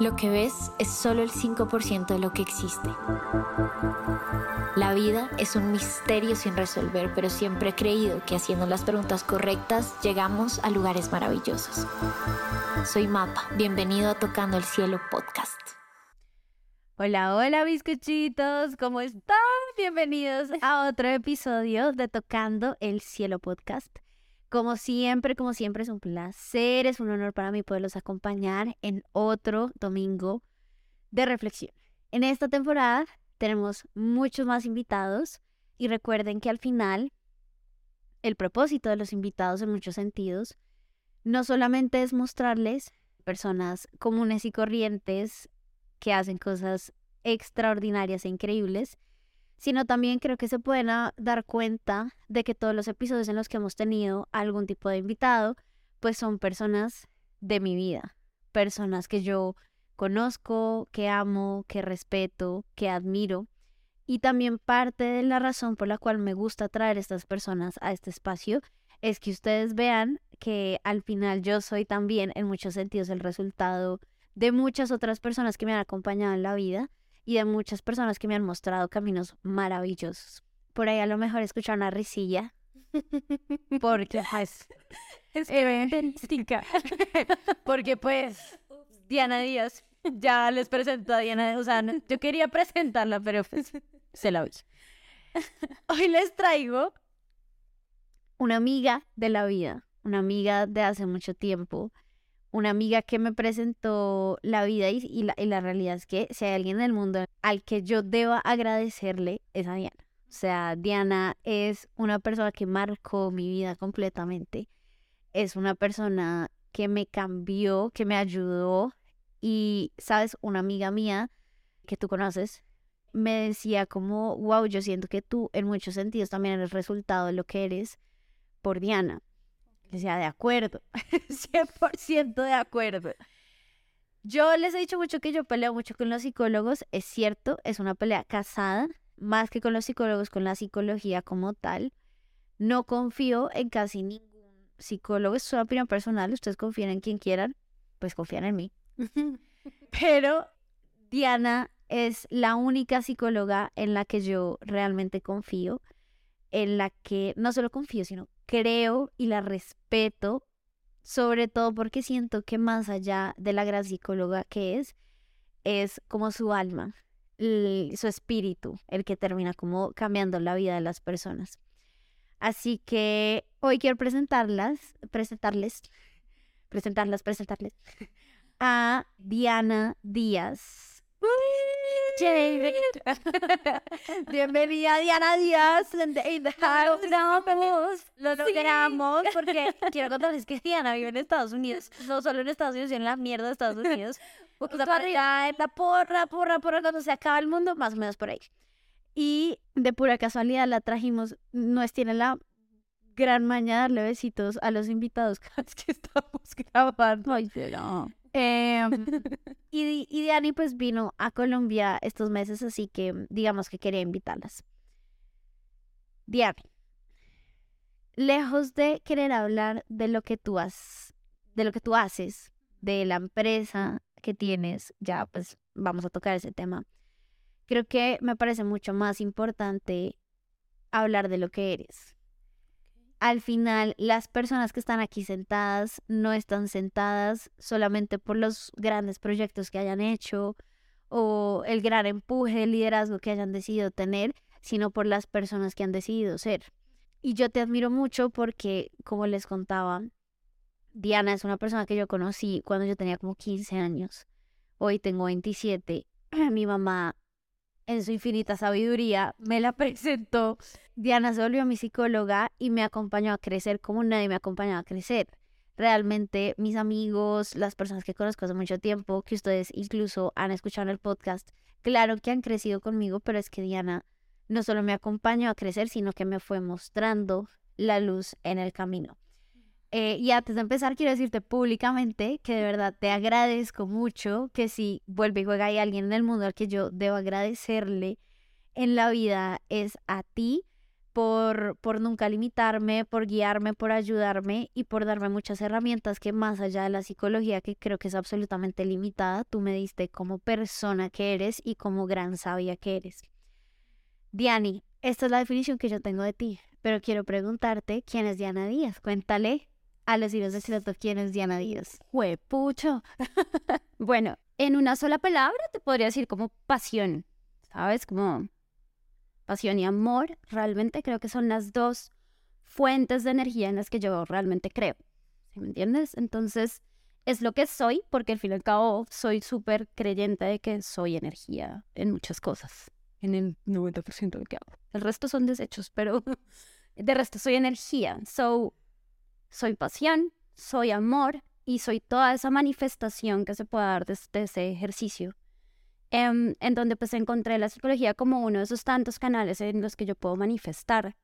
Lo que ves es solo el 5% de lo que existe. La vida es un misterio sin resolver, pero siempre he creído que haciendo las preguntas correctas llegamos a lugares maravillosos. Soy Mapa, bienvenido a Tocando el Cielo podcast. Hola, hola bizcochitos, ¿cómo están? Bienvenidos a otro episodio de Tocando el Cielo podcast. Como siempre, como siempre, es un placer, es un honor para mí poderlos acompañar en otro domingo de reflexión. En esta temporada tenemos muchos más invitados y recuerden que al final el propósito de los invitados en muchos sentidos no solamente es mostrarles personas comunes y corrientes que hacen cosas extraordinarias e increíbles, sino también creo que se pueden dar cuenta de que todos los episodios en los que hemos tenido algún tipo de invitado, pues son personas de mi vida, personas que yo conozco, que amo, que respeto, que admiro. Y también parte de la razón por la cual me gusta traer estas personas a este espacio es que ustedes vean que al final yo soy también en muchos sentidos el resultado de muchas otras personas que me han acompañado en la vida y de muchas personas que me han mostrado caminos maravillosos. Por ahí a lo mejor escuchar una risilla. Porque pues, es eventística. porque pues Diana Díaz, ya les presento a Diana, o sea, yo quería presentarla, pero pues, se la oye. Hoy les traigo una amiga de la vida, una amiga de hace mucho tiempo, una amiga que me presentó la vida y, la, realidad es que si hay alguien en el mundo al que yo deba agradecerle es a Diana. O sea, Diana es una persona que marcó mi vida completamente. Es una persona que me cambió, que me ayudó. Y, sabes, una amiga mía que tú conoces me decía como, wow, yo siento que tú en muchos sentidos también eres resultado de lo que eres por Diana sea, de acuerdo, 100% de acuerdo. Yo les he dicho mucho que yo peleo mucho con los psicólogos, es cierto, es una pelea casada, más que con los psicólogos, con la psicología como tal. No confío en casi ningún psicólogo, es una opinión personal, ustedes confían en quien quieran, pues confían en mí. Pero Diana es la única psicóloga en la que yo realmente confío, en la que no solo confío, sino creo y la respeto, sobre todo porque siento que más allá de la gran psicóloga que es, es como su alma, su espíritu, el que termina como cambiando la vida de las personas. Así que hoy quiero presentarlas, presentarles, presentarlas, presentarles a Diana Díaz. Bienvenida Diana Díaz. Lo logramos porque quiero contarles que Diana vive en Estados Unidos. No solo en Estados Unidos, sino en la mierda de Estados Unidos. Porque la porra, porra, porra, cuando se acaba el mundo, más o menos por ahí. Y de pura casualidad la trajimos. No es tiene la gran maña darle besitos a los invitados cada vez que estamos grabando. Ay, no. Eh, y, y Diani pues vino a Colombia estos meses, así que digamos que quería invitarlas. Diani, lejos de querer hablar de lo que tú has, de lo que tú haces, de la empresa que tienes, ya pues vamos a tocar ese tema. Creo que me parece mucho más importante hablar de lo que eres al final las personas que están aquí sentadas no están sentadas solamente por los grandes proyectos que hayan hecho o el gran empuje, el liderazgo que hayan decidido tener, sino por las personas que han decidido ser. Y yo te admiro mucho porque, como les contaba, Diana es una persona que yo conocí cuando yo tenía como 15 años. Hoy tengo 27. Mi mamá en su infinita sabiduría, me la presentó. Diana se volvió mi psicóloga y me acompañó a crecer como nadie me acompañó a crecer. Realmente mis amigos, las personas que conozco hace mucho tiempo, que ustedes incluso han escuchado en el podcast, claro que han crecido conmigo, pero es que Diana no solo me acompañó a crecer, sino que me fue mostrando la luz en el camino. Eh, y antes de empezar, quiero decirte públicamente que de verdad te agradezco mucho, que si vuelve y juega hay alguien en el mundo al que yo debo agradecerle en la vida es a ti, por, por nunca limitarme, por guiarme, por ayudarme y por darme muchas herramientas que más allá de la psicología, que creo que es absolutamente limitada, tú me diste como persona que eres y como gran sabia que eres. Diani, esta es la definición que yo tengo de ti, pero quiero preguntarte, ¿quién es Diana Díaz? Cuéntale a los hijos de Cilato quién es Diana Díaz. Juepucho. bueno, en una sola palabra te podría decir como pasión, ¿sabes? Como pasión y amor, realmente creo que son las dos fuentes de energía en las que yo realmente creo. ¿Sí me entiendes? Entonces, es lo que soy, porque al fin y al cabo soy súper creyente de que soy energía en muchas cosas, en el 90% de lo que hago. El resto son desechos, pero de resto soy energía. So, soy pasión, soy amor y soy toda esa manifestación que se puede dar desde ese ejercicio. Em, en, donde pues encontré la psicología como uno de esos tantos canales en los que yo puedo manifestar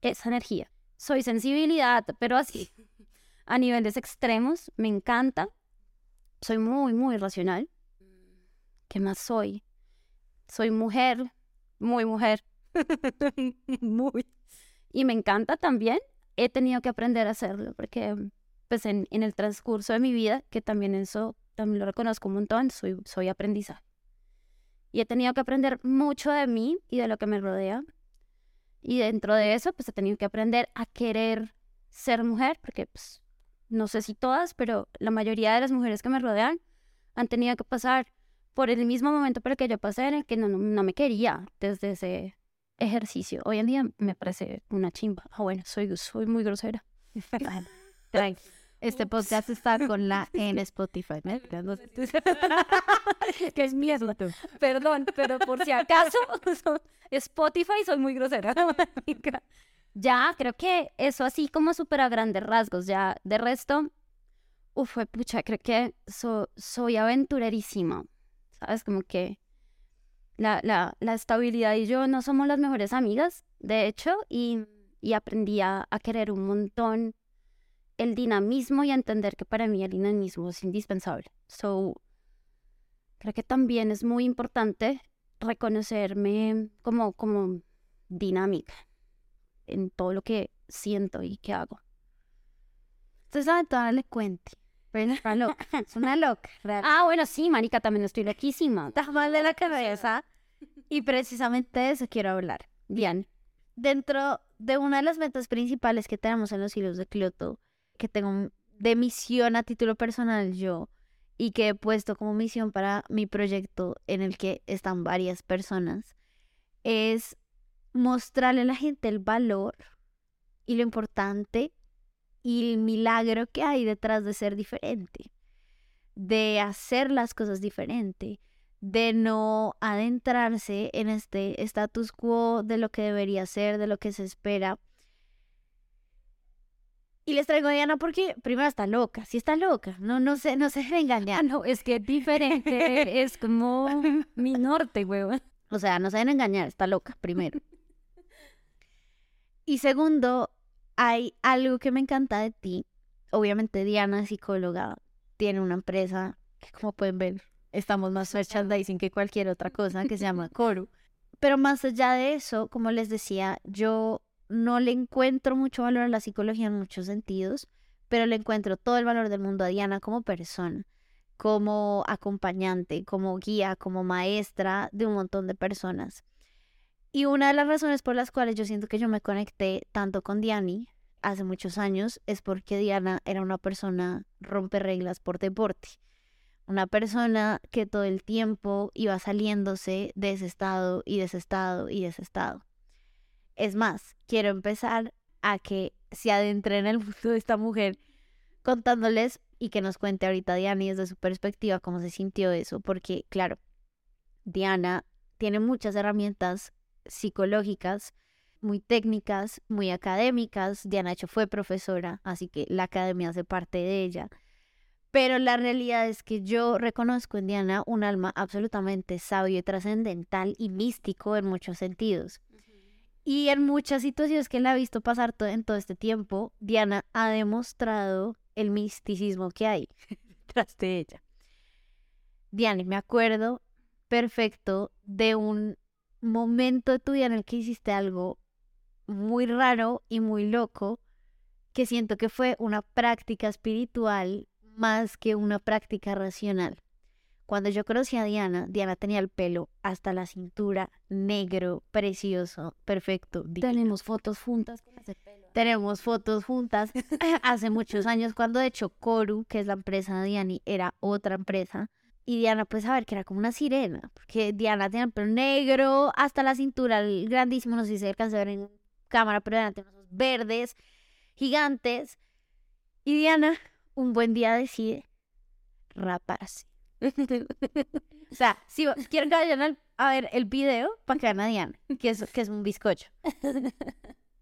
esa energía. Soy sensibilidad, pero así, a niveles extremos, me encanta. Soy muy, muy racional. ¿Qué más soy? Soy mujer, muy mujer. muy. Y me encanta también he tenido que aprender a hacerlo porque pues en, el transcurso de mi vida, que también eso también lo reconozco un montón, soy, soy aprendizaje. Y he tenido que aprender mucho de mí y de lo que me rodea. Y dentro de eso, pues he tenido que aprender a querer ser mujer, porque pues, no sé si todas, pero la mayoría de las mujeres que me rodean han tenido que pasar por el mismo momento por el que yo pasé, en el que no, no me quería desde ese ejercicio. Hoy en día me parece una chimba. Ah, bueno, soy, soy muy grosera. Este podcast está con la en Spotify. que es mierda. Perdón, pero por si acaso, Spotify soy muy grosera. ya, creo que eso así como súper a grandes rasgos. Ya, de resto, uf, pucha, creo que soy aventurerísima. ¿Sabes? Como que la, la, la, estabilidad y yo no somos las mejores amigas, de hecho, y, y aprendí a, querer un montón el dinamismo y a entender que para mí el dinamismo es indispensable. So, creo que también es muy importante reconocerme como, como dinámica en todo lo que siento y que hago. Entonces, a le cuente. Es una loca. Es una loca. Ah, bueno, sí, marica, también estoy loquísima. Estás mal de la cabeza. Y precisamente de eso quiero hablar. Bien. Dentro de una de las metas principales que tenemos en los hilos de Kyoto, que tengo de misión a título personal yo, y que he puesto como misión para mi proyecto en el que están varias personas, es mostrarle a la gente el valor y lo importante y el milagro que hay detrás de ser diferente, de hacer las cosas diferente, de no adentrarse en este status quo de lo que debería ser, de lo que se espera. Y les traigo a Diana porque primero está loca, sí está loca, no, no se, no se engañar. No, es que es diferente, es como mi norte, huevón. O sea, no se deben engañar, está loca, primero. Y segundo, hay algo que me encanta de ti. Obviamente Diana, psicóloga, tiene una empresa que como pueden ver, estamos más merchandising que cualquier otra cosa, que se llama Coru. Pero más allá de eso, como les decía, yo no le encuentro mucho valor a la psicología en muchos sentidos, pero le encuentro todo el valor del mundo a Diana como persona, como acompañante, como guía, como maestra de un montón de personas. Y una de las razones por las cuales yo siento que yo me conecté tanto con Diani hace muchos años es porque Diana era una persona rompe reglas por deporte. Una persona que todo el tiempo iba saliéndose de ese estado y de ese estado y de ese estado. Es más, quiero empezar a que se adentre en el mundo de esta mujer contándoles y que nos cuente ahorita Diani desde su perspectiva cómo se sintió eso, porque claro, Diana tiene muchas herramientas psicológicas, muy técnicas, muy académicas. Diana hecho fue profesora, así que la academia hace parte de ella. Pero la realidad es que yo reconozco en Diana un alma absolutamente sabio y trascendental y místico en muchos sentidos. Y en muchas situaciones que la he visto pasar todo, en todo este tiempo, Diana ha demostrado el misticismo que hay detrás de ella. Diana, me acuerdo perfecto de un momento de tu vida en el que hiciste algo muy raro y muy loco que siento que fue una práctica espiritual más que una práctica racional. Cuando yo conocí a Diana, Diana tenía el pelo hasta la cintura, negro, precioso, perfecto. divino. Tenemos fotos juntas con ese pelo. Tenemos fotos juntas hace muchos años, cuando de hecho Coru, que es la empresa de Diani, era otra empresa. Y Diana, pues a ver, que era como una sirena, porque Diana tenía el pelo negro hasta la cintura, el grandísimo, no sé si se alcanza a ver en cámara, pero Diana unos verdes gigantes. Y Diana, un buen día decide raparse. o sea, si quieren que vayan a ver el video para que vean a Diana, que es, que es un bizcocho.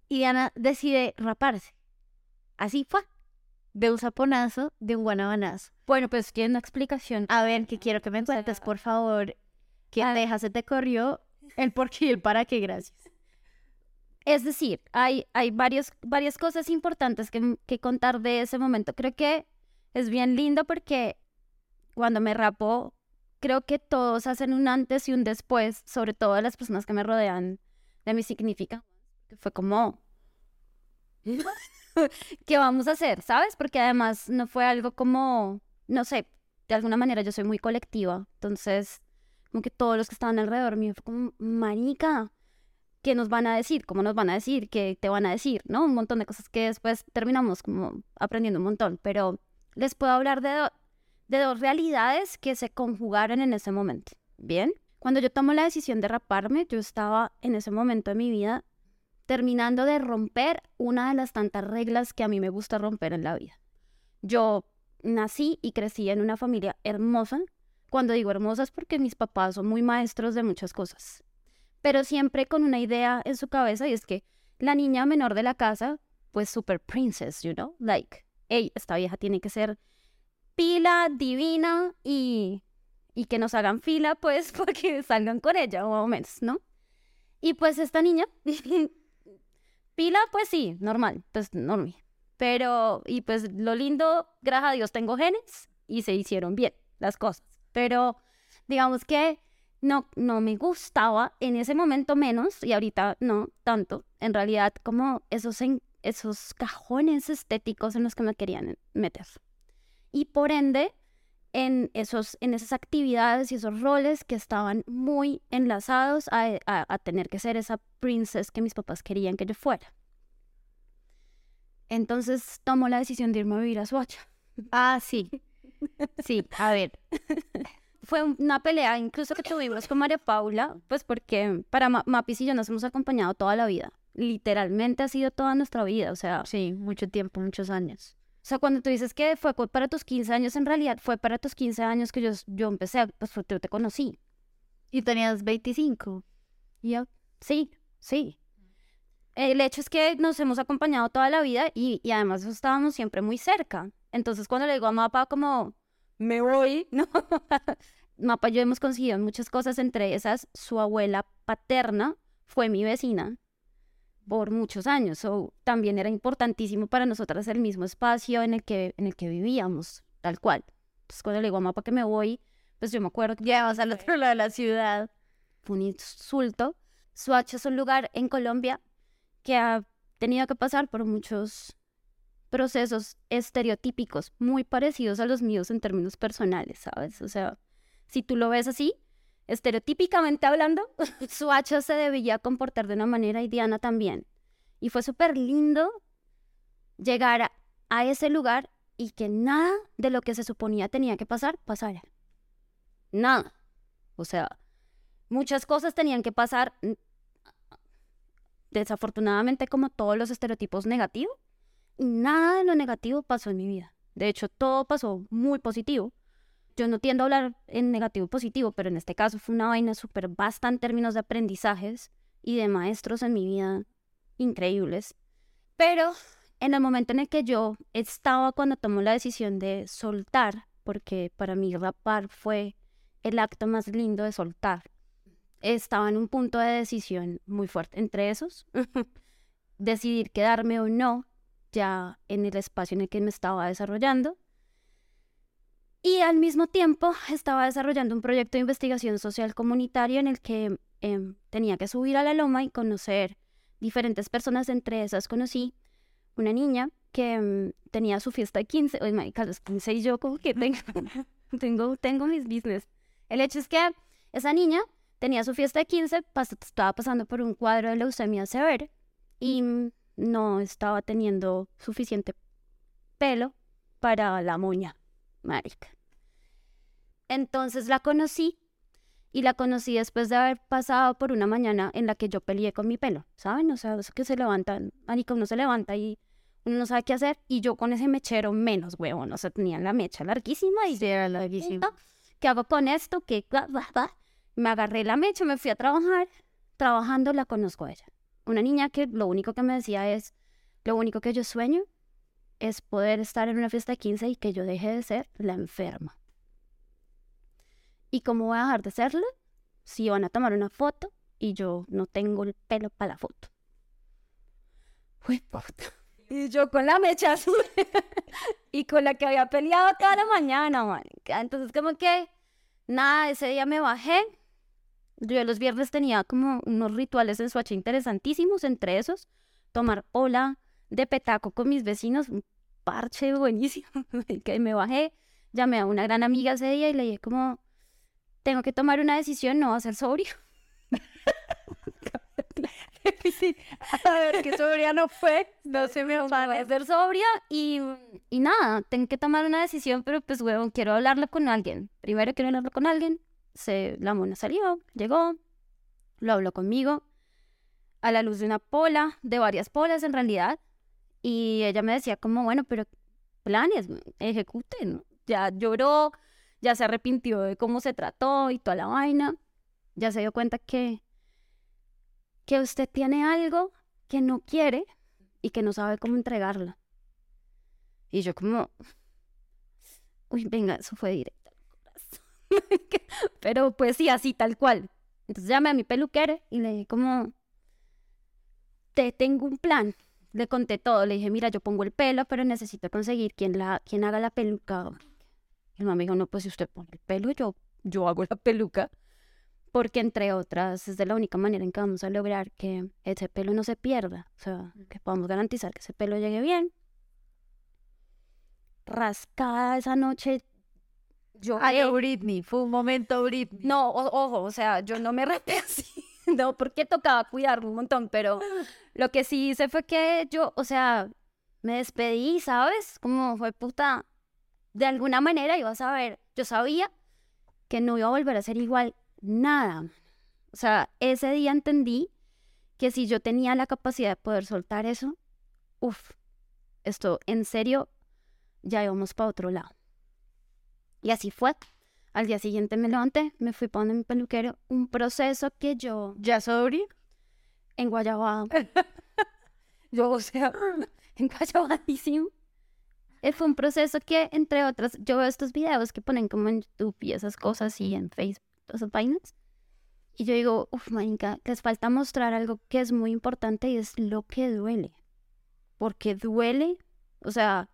Y Diana decide raparse. Así fue. De un saponazo, de un guanabanazo. Bueno, pues tiene una explicación. A ver, que quiero que me cuentes, por favor, qué A- abeja se te corrió, el por qué y el para qué, gracias. Es decir, hay, hay varios, varias cosas importantes que, que contar de ese momento. Creo que es bien lindo porque cuando me rapo, creo que todos hacen un antes y un después, sobre todo las personas que me rodean de mi significa. Que fue como, ¿qué vamos a hacer? ¿Sabes? Porque además no fue algo como, no sé, de alguna manera yo soy muy colectiva. Entonces, como que todos los que estaban alrededor mío fue como, marica, ¿qué nos van a decir? ¿Cómo nos van a decir? ¿Qué te van a decir? ¿No? Un montón de cosas que después terminamos como aprendiendo un montón. Pero les puedo hablar de, de dos realidades que se conjugaron en ese momento. ¿Bien? Cuando yo tomo la decisión de raparme, yo estaba en ese momento de mi vida terminando de romper una de las tantas reglas que a mí me gusta romper en la vida. Yo nací y crecí en una familia hermosa. Cuando digo hermosa es porque mis papás son muy maestros de muchas cosas pero siempre con una idea en su cabeza y es que la niña menor de la casa, pues super princess, you know, like, hey, esta vieja tiene que ser pila, divina y, y que nos hagan fila, pues, porque salgan con ella, o menos, ¿no? Y pues esta niña, pila, pues sí, normal, pues normal. Pero, y pues lo lindo, gracias a Dios tengo genes y se hicieron bien las cosas. Pero digamos que no, no me gustaba en ese momento menos y ahorita no tanto. En realidad, como esos, en- esos cajones estéticos en los que me querían meter. Y por ende, en, esos, en esas actividades y esos roles que estaban muy enlazados a, a- a tener que ser esa princess que mis papás querían que yo fuera. Entonces tomo la decisión de irme a vivir a Suacha. Ah, sí. Sí, a ver. fue una pelea incluso que tuvimos con María Paula, pues porque para Ma- Mapis y yo nos hemos acompañado toda la vida. Literalmente ha sido toda nuestra vida. O sea, Sí, mucho tiempo, muchos años. o sea cuando tú dices que fue para tus 15 años, en realidad fue para tus 15 años que yo, yo empecé, pues yo te conocí. Y tenías 25. Y yo, sí, sí. El hecho es que nos hemos acompañado toda la vida y, y además estábamos siempre muy cerca. Entonces cuando le digo a Mapa como, me voy, ¿no? Mapa yo hemos conseguido muchas cosas, entre esas su abuela paterna fue mi vecina por muchos años. So, también era importantísimo para nosotras el mismo espacio en el que, en el que vivíamos, tal cual. Entonces cuando le digo a Mapa que me voy, pues yo me acuerdo que Ya vas al otro lado de la ciudad. fue un insulto. Soacha es un lugar en Colombia que ha tenido que pasar por muchos procesos estereotípicos muy parecidos a los míos en términos personales, ¿sabes? O sea, si tú lo ves así, estereotípicamente hablando, Soacha se debía comportar de una manera y Diana también. Y fue súper lindo llegar a, a ese lugar y que nada de lo que se suponía tenía que pasar, pasara. Nada. O sea, muchas cosas tenían que pasar, desafortunadamente, como todos los estereotipos negativos, y nada de lo negativo pasó en mi vida. De hecho, todo pasó muy positivo. Yo no tiendo a hablar en negativo positivo, pero en este caso fue una vaina súper vasta en términos de aprendizajes y de maestros en mi vida increíbles. Pero en el momento en el que yo estaba cuando tomó la decisión de soltar, porque para mí rapar fue el acto más lindo de soltar, estaba en un punto de decisión muy fuerte. Entre esos, decidir quedarme o no ya en el espacio en el que me estaba desarrollando. Y al mismo tiempo estaba desarrollando un proyecto de investigación social comunitaria en el que em, tenía que subir a la loma y conocer diferentes personas, entre esas conocí una niña que mm, tenía su fiesta de 15, oye, marica, los 15 y yo como que tengo, tengo, tengo mis business. El hecho es que esa niña tenía su fiesta de 15, pas- estaba pasando por un cuadro de leucemia severa y no estaba teniendo suficiente pelo para la moña, marica. Entonces la conocí y la conocí después de haber pasado por una mañana en la que yo peleé con mi pelo, ¿saben? O sea, eso que se levantan, marica, uno se levanta y uno no sabe qué hacer y yo con ese mechero menos, huevón, o sea, tenía la mecha larguísima y Sí, era larguísimo. ¿qué hago con esto? ¿Qué? Me agarré la mecha, me fui a trabajar. Trabajando la conozco a ella. Una niña que lo único que me decía es, lo único que yo sueño es poder estar en una fiesta de 15 y que yo deje de ser la enferma. ¿Y cómo voy a dejar de serla? Si van a tomar una foto y yo no tengo el pelo para la foto. Fue puta. Y yo con la mecha azul y con la que había peleado toda la mañana, marica. Entonces, como que, nada, ese día me bajé. Yo los viernes tenía como unos rituales en Suacha interesantísimos, entre esos, tomar ola de petaco con mis vecinos, un parche buenísimo. que me bajé, llamé a una gran amiga ese día y le dije como, tengo que tomar una decisión, no va a ser sobrio. A ver, qué sobria no fue. No se me voy a va ser sobria y, y nada, tengo que tomar una decisión, pero pues, huevón, quiero hablarlo con alguien. Primero quiero hablarlo con alguien. Se, la mona salió, llegó, lo habló conmigo, a la luz de una pola, de varias polas en realidad, y ella me decía como, bueno, pero planes, ejecuten. Ya lloró, ya se arrepintió de cómo se trató y toda la vaina. Ya se dio cuenta que, que usted tiene algo que no quiere y que no sabe cómo entregarla. Y yo como, uy, venga, eso fue directo. Pero pues sí, así, tal cual. Entonces llamé a mi peluquera y le dije como, te tengo un plan. Le conté todo, le dije, mira, yo pongo el pelo, pero necesito conseguir quien, la, quien haga la peluca. Y el mamá dijo, no, pues si usted pone el pelo, yo, yo hago la peluca. Porque entre otras, es de la única manera en que vamos a lograr que ese pelo no se pierda. O sea, que podamos garantizar que ese pelo llegue bien. Rascada esa noche. Yo Ay, Britney, fue un momento Britney. no, o- ojo, o sea, yo no me rapé así, no, porque tocaba cuidarme un montón, pero lo que sí hice fue que yo, o sea, me despedí, ¿sabes? Como fue puta, de alguna manera iba a saber, yo sabía que no iba a volver a ser igual nada. O sea, ese día entendí que si yo tenía la capacidad de poder soltar eso, uff, esto en serio, ya íbamos para otro lado. Y así fue. Al día siguiente me levanté, me fui para mi peluquero, un proceso que yo ¿Ya sobria? en Guayabado, yo, o sea, en Guayabadísimo. Eh, Fue un proceso que, entre otras, yo veo estos videos que ponen como en YouTube y esas cosas y en Facebook, esas vainas. Y yo digo, uff, marica, les falta mostrar algo que es muy importante y es lo que duele. Porque duele, o sea,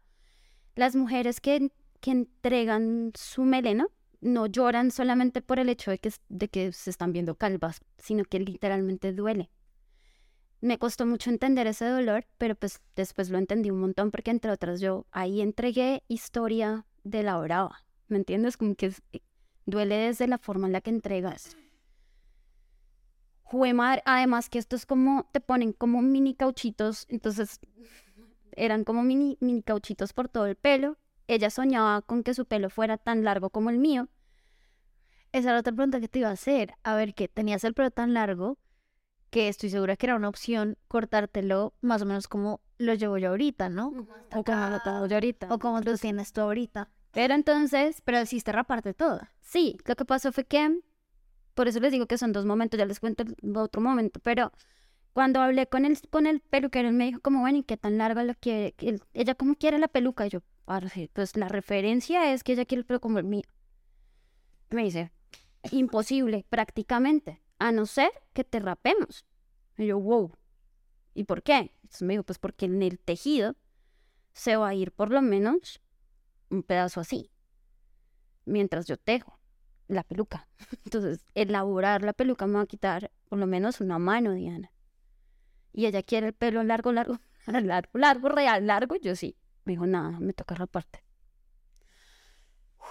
las mujeres que, que entregan su melena no lloran solamente por el hecho de que, de que se están viendo calvas, sino que literalmente duele. Me costó mucho entender ese dolor, pero pues después lo entendí un montón porque entre otras yo ahí entregué historia de la brava, ¿me entiendes? Como que es- duele desde la forma en la que entregas. Jue madre, además que esto es como, te ponen como mini cauchitos, entonces eran como mini, mini cauchitos por todo el pelo. Ella soñaba con que su pelo fuera tan largo como el mío. Esa era otra pregunta que te iba a hacer. A ver, que tenías el pelo tan largo que estoy segura que era una opción cortártelo más o menos como lo llevo yo ahorita, ¿no? O como lo tengo yo ahorita. O como lo tienes tú ahorita. Pero entonces, Pero hiciste raparte toda. sí, lo que pasó fue que, por eso les digo que son dos momentos, ya les cuento el otro momento, pero cuando hablé con el, con el peluquero, él me dijo como, bueno, ¿y qué tan larga lo quiere? Ella cómo quiere la peluca, y yo, "Parce, pues la referencia es que ella quiere el pelo como el mío. Me dice, imposible, prácticamente, a no ser que te rapemos. Y yo, wow, ¿y por qué? Entonces me dijo, pues porque en el tejido se va a ir por lo menos un pedazo así, mientras yo tejo la peluca. Entonces, elaborar la peluca me va a quitar por lo menos una mano, Diana. y ella quiere el pelo largo, largo, largo, largo, real, largo, yo sí. Me dijo, nada, me toca raparte.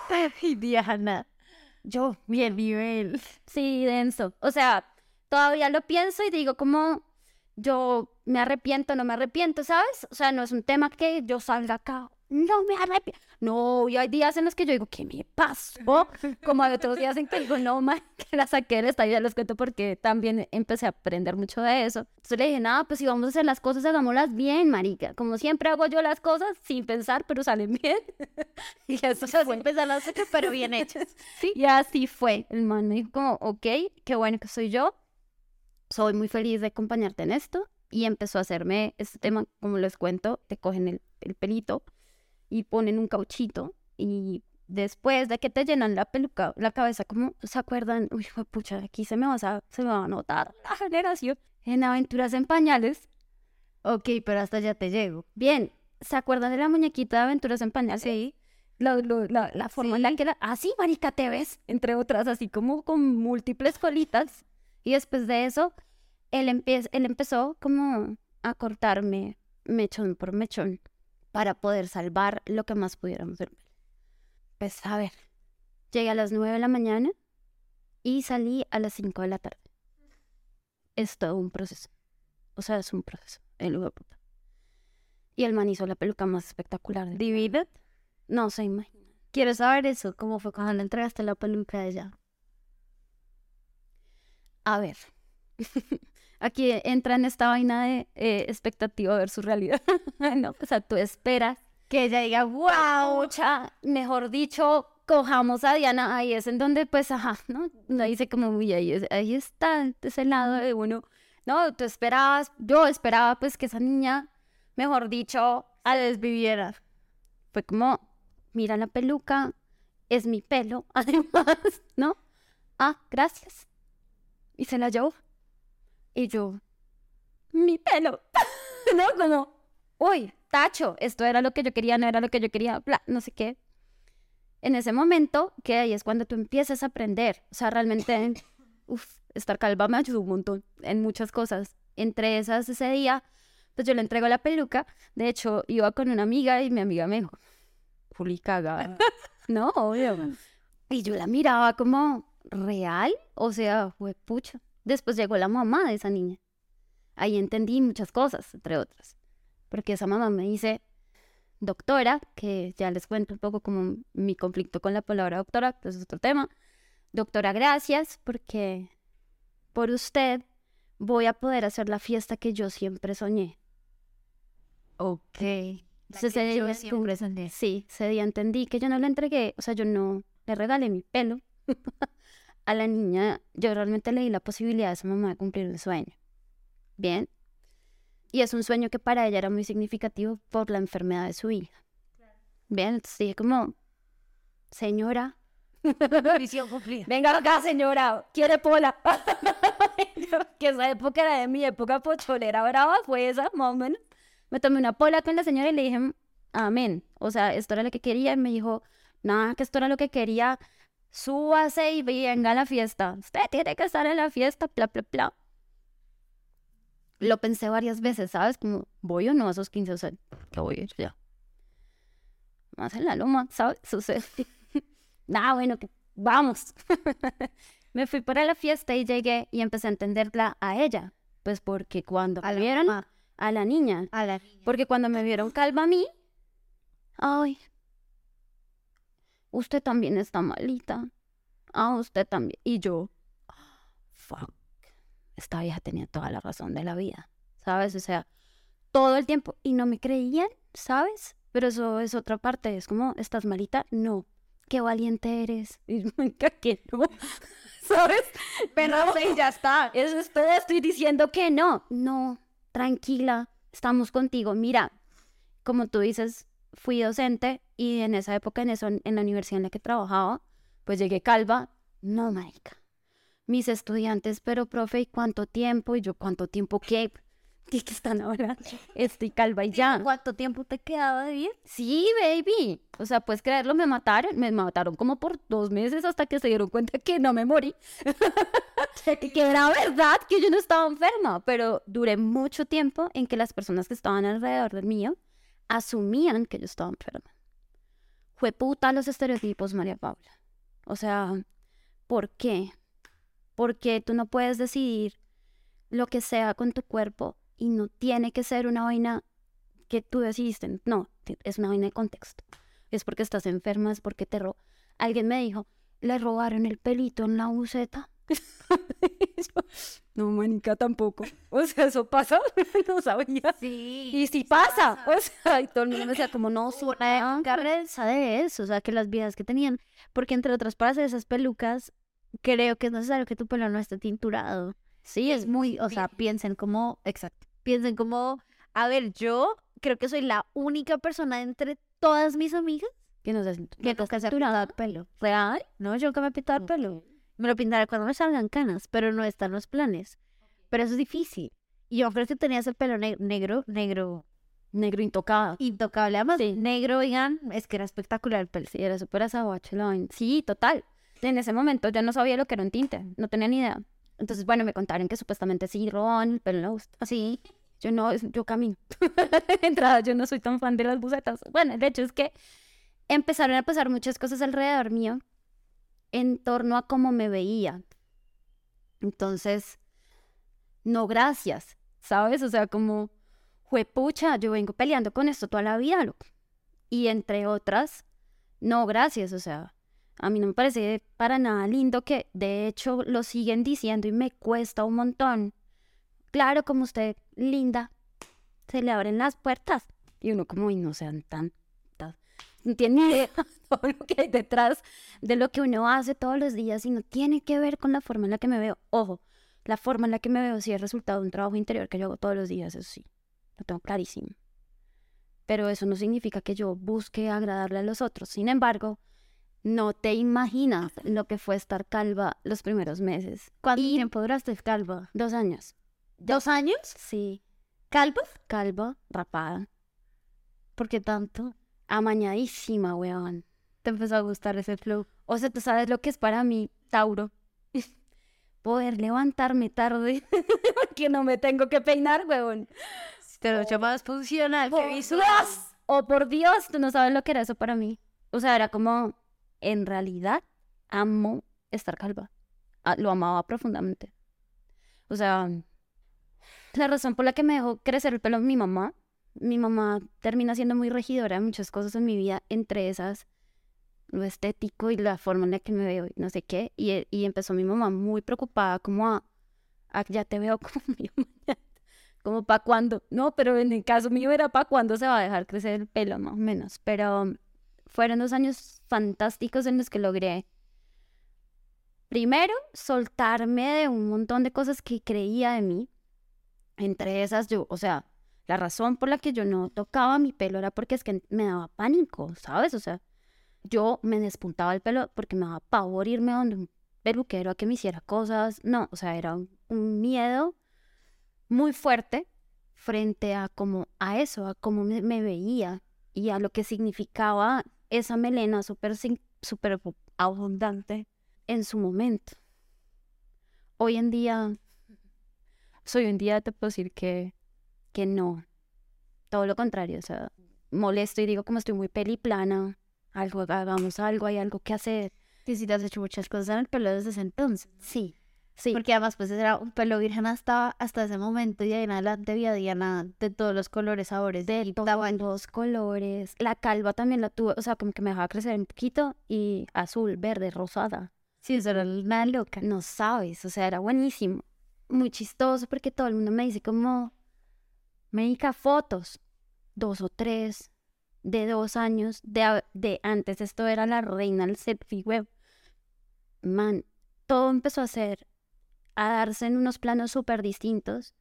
Ay, Diana. Yo, Bien nivel. sí, denso. O sea, todavía lo pienso y digo como yo me arrepiento, no me arrepiento, ¿sabes? O sea, no es un tema que yo salga acá, no me arrepiento. No, y hay días en los que yo digo, ¿qué me pasó? Como hay otros días en que digo, no, ma, que la saqué del estadio, ya les cuento porque también empecé a aprender mucho de eso. Entonces le dije, nada, pues si vamos a hacer las cosas, hagámoslas bien, marica. Como siempre hago yo las cosas sin pensar, pero salen bien. y eso O sea, fue. cosas, pero bien hechas. Sí. Y así fue. El man me dijo como, ok, qué bueno que soy yo. Soy muy feliz de acompañarte en esto. Y empezó a hacerme este tema, como les cuento, te cogen el, el pelito y ponen un cauchito. Y después de que te llenan la peluca, la cabeza, como, ¿se acuerdan? Uy, pucha, aquí se me, va a, se me va a notar la generación. En Aventuras en Pañales. Ok, pero hasta ya te llego. Bien, ¿se acuerdan de la muñequita de Aventuras en Pañales? Sí. La, la, la forma en la que era, así, marica, te ves, entre otras, así como con múltiples colitas. Y después de eso, él, empie- él empezó como a cortarme mechón por mechón para poder salvar lo que más pudiéramos pelo. Pues a ver, llegué a las 9 de la mañana y salí a las 5 de la tarde. Es todo un proceso. O sea, es un proceso. El puta. Y el man hizo la peluca más espectacular. Divided. No se imagina. Quiero saber eso, cómo fue cuando le entregaste la peluca a ella. A ver. Aquí entra en esta vaina de eh, expectativa ver su realidad. no, o sea, tú esperas Que ella diga, wow. Pucha, mejor dicho, cojamos a Diana, ahí es en donde, pues, ajá, ¿no? No dice como, uy, ahí, es- ahí está ese lado de uno. No, tú esperabas, yo esperaba, pues, que esa niña, mejor dicho, A desviviera. fue como, mira la peluca, es mi pelo, además, ¿no? Ah, gracias. Y se la llevó. Y yo, mi pelo. no, como, uy, tacho, esto era lo que yo quería, no era lo que yo quería, bla, no sé qué. En ese momento, que ahí es cuando tú empiezas a aprender. O sea, realmente, uff, estar calva me ayudó un montón en muchas cosas. Entre esas, ese día, pues yo le entrego la peluca. De hecho, iba con una amiga y mi amiga me dijo, Juli, cagada. no, obvio. Y yo la miraba como, ¿real? O sea, fue pucha. Después llegó la mamá de esa niña. Ahí entendí muchas cosas, entre otras. Porque esa mamá me dice, doctora, que ya les cuento un poco como mi conflicto con la palabra doctora, pues es otro tema. Doctora, gracias porque por usted voy a poder hacer la fiesta que yo siempre soñé. Ok. Entonces, ese yo día siempre soñé. Sí, ese día entendí que yo no le entregué, o sea, yo no le regalé mi pelo a la niña. Yo realmente le di la posibilidad a esa mamá de cumplir un sueño. Bien. Y es un sueño que para ella era muy significativo por la enfermedad de su hija. Bien, entonces dije como, señora, Misión cumplida. venga acá, señora, quiere pola. que esa época era de mi época pocholera brava, fue esa, más o menos. Me tomé una pola con la señora y le dije, amén. O sea, esto era lo que quería. Y me dijo, nada, que esto era lo que quería. Súbase y venga a la fiesta. Usted tiene que estar en la fiesta, bla, bla, bla. Lo pensé varias veces, ¿sabes? Como, ¿voy o no a esos 15? O sea, que voy a ir ya. Más en la loma, ¿sabes? O sea, nada, bueno, que vamos. me fui para la fiesta y llegué y empecé a entenderla a ella. Pues porque cuando A me la vieron mamá. a la niña, A la niña. porque cuando me vieron calva a mí, ay, usted también está malita. Ah, usted también. Y yo, fuck, esta vieja tenía toda la razón de la vida, ¿sabes? O sea, todo el tiempo. Y no me creían, ¿sabes? Pero eso es otra parte. Es como, ¿estás malita? No. Qué valiente eres. Y que no. ¿Sabes? Pero sí, ya está. Eso es todo, estoy diciendo que no. No, tranquila, estamos contigo. Mira, como tú dices, fui docente y en esa época, en, eso, en la universidad en la que trabajaba, pues llegué calva. No, marica. Mis estudiantes, pero profe, ¿y cuánto tiempo? Y yo, ¿cuánto tiempo qué? ¿Qué, qué están hablando? Estoy calva y ya. ¿Cuánto tiempo te quedaba de bien? Sí, baby. O sea, puedes creerlo, me mataron. Me mataron como por dos meses hasta que se dieron cuenta que no me morí. que era verdad que yo no estaba enferma, pero duré mucho tiempo en que las personas que estaban alrededor del mío asumían que yo estaba enferma. Fue puta los estereotipos, María Paula. O sea, ¿por qué? Porque tú no puedes decidir lo que sea con tu cuerpo y no tiene que ser una vaina que tú decidiste. No, es una vaina de contexto. Es porque estás enferma, es porque te ro... Alguien me dijo, le robaron el pelito en la buceta. no, manica, tampoco. O sea, eso pasa, no sabía. Sí. Y si pasa, o sea, y todo el mundo me decía como, no, suena cabeza de eso, o sea, que las viejas que tenían, porque entre otras, para hacer esas pelucas, creo que es necesario que tu pelo no esté tinturado. Sí, es muy, o sea, piensen como, exacto, piensen como, a ver, yo creo que soy la única persona entre todas mis amigas que no se, que nunca se ha pintado el pelo. ¿Real? No, yo nunca me he pintado el pelo. Me lo pintaré cuando me salgan canas, pero no están los planes. Pero eso es difícil. Y yo creo que tenías el pelo negro, negro, negro intocado. Intocable. Además, negro, oigan, es que era espectacular el pelo. Sí, era súper azabache Sí, total. En ese momento yo no sabía lo que era un tinte, no tenía ni idea. Entonces, bueno, me contaron que supuestamente sí roban pero no gusta. Sí. Yo no, yo camino. Entrada, yo no soy tan fan de las bucetas. Bueno, de hecho es que empezaron a pasar muchas cosas alrededor mío en torno a cómo me veía. Entonces, no gracias, ¿sabes? O sea, como, pucha, yo vengo peleando con esto toda la vida, loco. Y entre otras, no gracias, o sea, a mí no me parece para nada lindo que de hecho lo siguen diciendo y me cuesta un montón. Claro, como usted, linda, se le abren las puertas. Y uno como, y no sean tan, tiene idea todo lo que hay detrás de lo que uno hace todos los días y no tiene que ver con la forma en la que me veo. Ojo, la forma en la que me veo sí es resultado de un trabajo interior que yo hago todos los días, eso sí, lo tengo clarísimo. Pero eso no significa que yo busque agradarle a los otros. Sin embargo, no te imaginas lo que fue estar calva los primeros meses. ¿Cuánto tiempo duraste calva? Dos años. ¿Dos años? Sí. ¿Calva? Calva, rapada. ¿Por qué tanto? Amañadísima, weón. Te empezó a gustar ese flow. O sea, tú sabes lo que es para mí, Tauro. Poder levantarme tarde porque no me tengo que peinar, weón. Te lo llamas funcional, qué visual. Oh, por Dios, tú no sabes lo que era eso para mí. O sea, era como en realidad amo estar calva. Ah, lo amaba profundamente. O sea, la razón por la que me dejó crecer el pelo mi mamá, mi mamá termina siendo muy regidora de muchas cosas en mi vida, entre esas lo estético y la forma en la que me veo y no sé qué. Y, y empezó mi mamá muy preocupada, como a, ya te veo como como para cuándo. No, pero en el caso mío era para cuándo se va a dejar crecer el pelo, más o menos. Pero fueron dos años fantásticos en los que logré, primero, soltarme de un montón de cosas que creía de mí. Entre esas, yo, o sea, la razón por la que yo no tocaba mi pelo era porque es que me daba pánico, ¿sabes? O sea, yo me despuntaba el pelo porque me daba pavor irme donde un peluquero a que me hiciera cosas. No, o sea, era un, miedo muy fuerte frente a como a eso, a cómo me veía y a lo que significaba esa melena súper super abundante en su momento. Hoy en día, soy un día te puedo decir que, que no. Todo lo contrario, o sea, molesto y digo como estoy muy peliplana, algo, hagamos algo, hay algo que hacer. Y si te has hecho muchas cosas en el pelo desde ese entonces. Sí, Sí. Porque además, pues era un pelo virgen hasta, hasta ese momento y ahí en adelante había Diana de todos los colores, sabores. De todos los colores. La calva también la tuve, o sea, como que me dejaba crecer un poquito y azul, verde, rosada. Sí, eso era una loca. No sabes, o sea, era buenísimo. Muy chistoso porque todo el mundo me dice como, me dedica fotos, dos o tres, de dos años, de, de antes esto era la reina del selfie web. Man, todo empezó a ser a darse en unos planos súper distintos.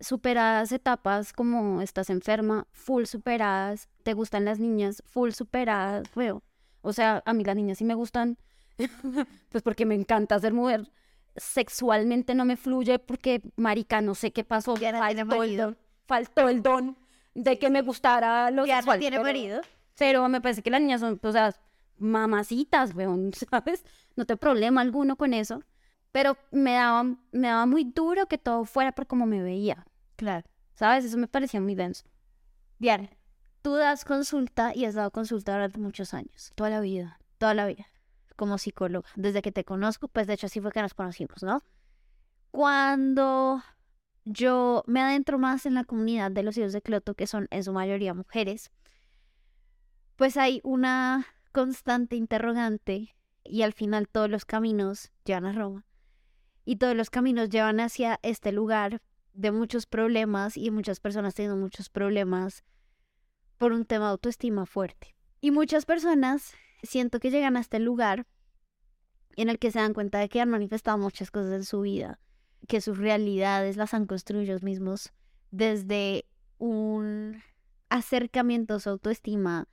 Superadas etapas como estás enferma, full superadas, te gustan las niñas, full superadas, veo. O sea, a mí las niñas sí me gustan, pues porque me encanta ser mujer. Sexualmente no me fluye porque, marica, no sé qué pasó. Faltó el, don, faltó el don de que me gustara lo ya sexual. tiene marido? Pero me parece que las niñas son, o sea, mamacitas, weón, ¿sabes? No tengo problema alguno con eso pero me daba, me daba muy duro que todo fuera por como me veía. Claro. ¿Sabes? Eso me parecía muy denso. Diana, tú das consulta y has dado consulta durante muchos años. Toda la vida. Toda la vida. Como psicóloga. Desde que te conozco, pues de hecho así fue que nos conocimos, ¿no? Cuando yo me adentro más en la comunidad de los hijos de Cloto, que son en su mayoría mujeres, pues hay una constante interrogante y al final todos los caminos llevan a Roma. Y todos los caminos llevan hacia este lugar de muchos problemas y muchas personas teniendo muchos problemas por un tema de autoestima fuerte. Y muchas personas siento que llegan a este lugar en el que se dan cuenta de que han manifestado muchas cosas en su vida, que sus realidades las han construido ellos mismos desde un acercamiento a su autoestima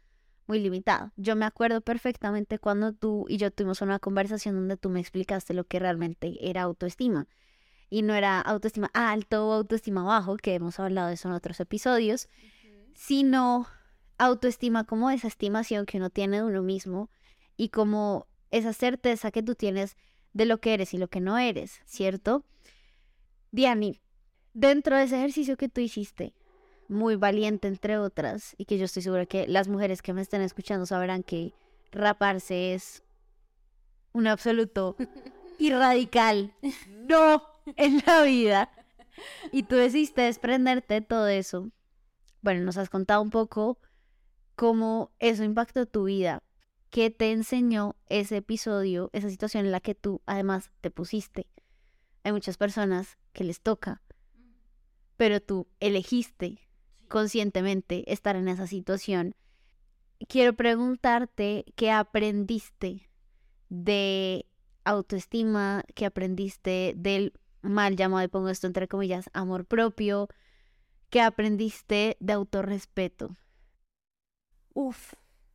muy limitado. Yo me acuerdo perfectamente cuando tú y yo tuvimos una conversación donde tú me explicaste lo que realmente era autoestima. Y no era autoestima alto o autoestima bajo, que hemos hablado de eso en otros episodios, sino autoestima como esa estimación que uno tiene de uno mismo y como esa certeza que tú tienes de lo que eres y lo que no eres, ¿cierto? Diani, dentro de ese ejercicio que tú hiciste, muy valiente entre otras, y que yo estoy segura que las mujeres que me estén escuchando sabrán que raparse es un absoluto y radical no en la vida. Y tú decidiste desprenderte de todo eso. Bueno, nos has contado un poco cómo eso impactó tu vida. ¿Qué te enseñó ese episodio, esa situación en la que tú además te pusiste? Hay muchas personas que les toca, pero tú elegiste conscientemente estar en esa situación. Quiero preguntarte qué aprendiste de autoestima, qué aprendiste del mal llamado, pongo esto entre comillas, amor propio, qué aprendiste de autorrespeto. Uf,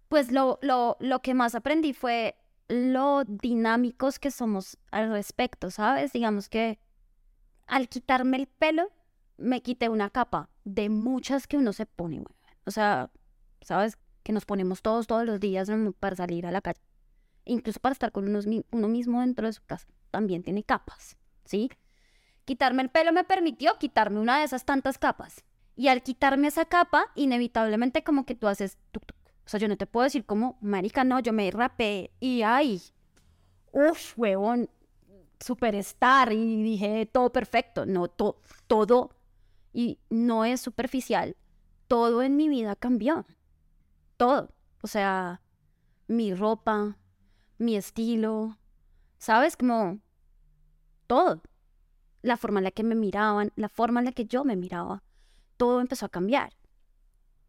pues lo, lo, lo que más aprendí fue lo dinámicos que somos al respecto, ¿sabes? Digamos que al quitarme el pelo, me quité una capa de muchas que uno se pone, O sea, ¿sabes? Que nos ponemos todos, todos los días para salir a la calle. Incluso para estar con uno mismo dentro de su casa. También tiene capas, ¿sí? Quitarme el pelo me permitió quitarme una de esas tantas capas. Y al quitarme esa capa, inevitablemente como que tú haces O sea, yo no te puedo decir como, marica, no, yo me rapé y ay, uff, huevón, superstar y dije todo perfecto. No, todo y no es superficial. Todo en mi vida cambió. Todo. O sea, mi ropa, mi estilo, ¿sabes? Como todo. La forma en la que me miraban, la forma en la que yo me miraba, todo empezó a cambiar.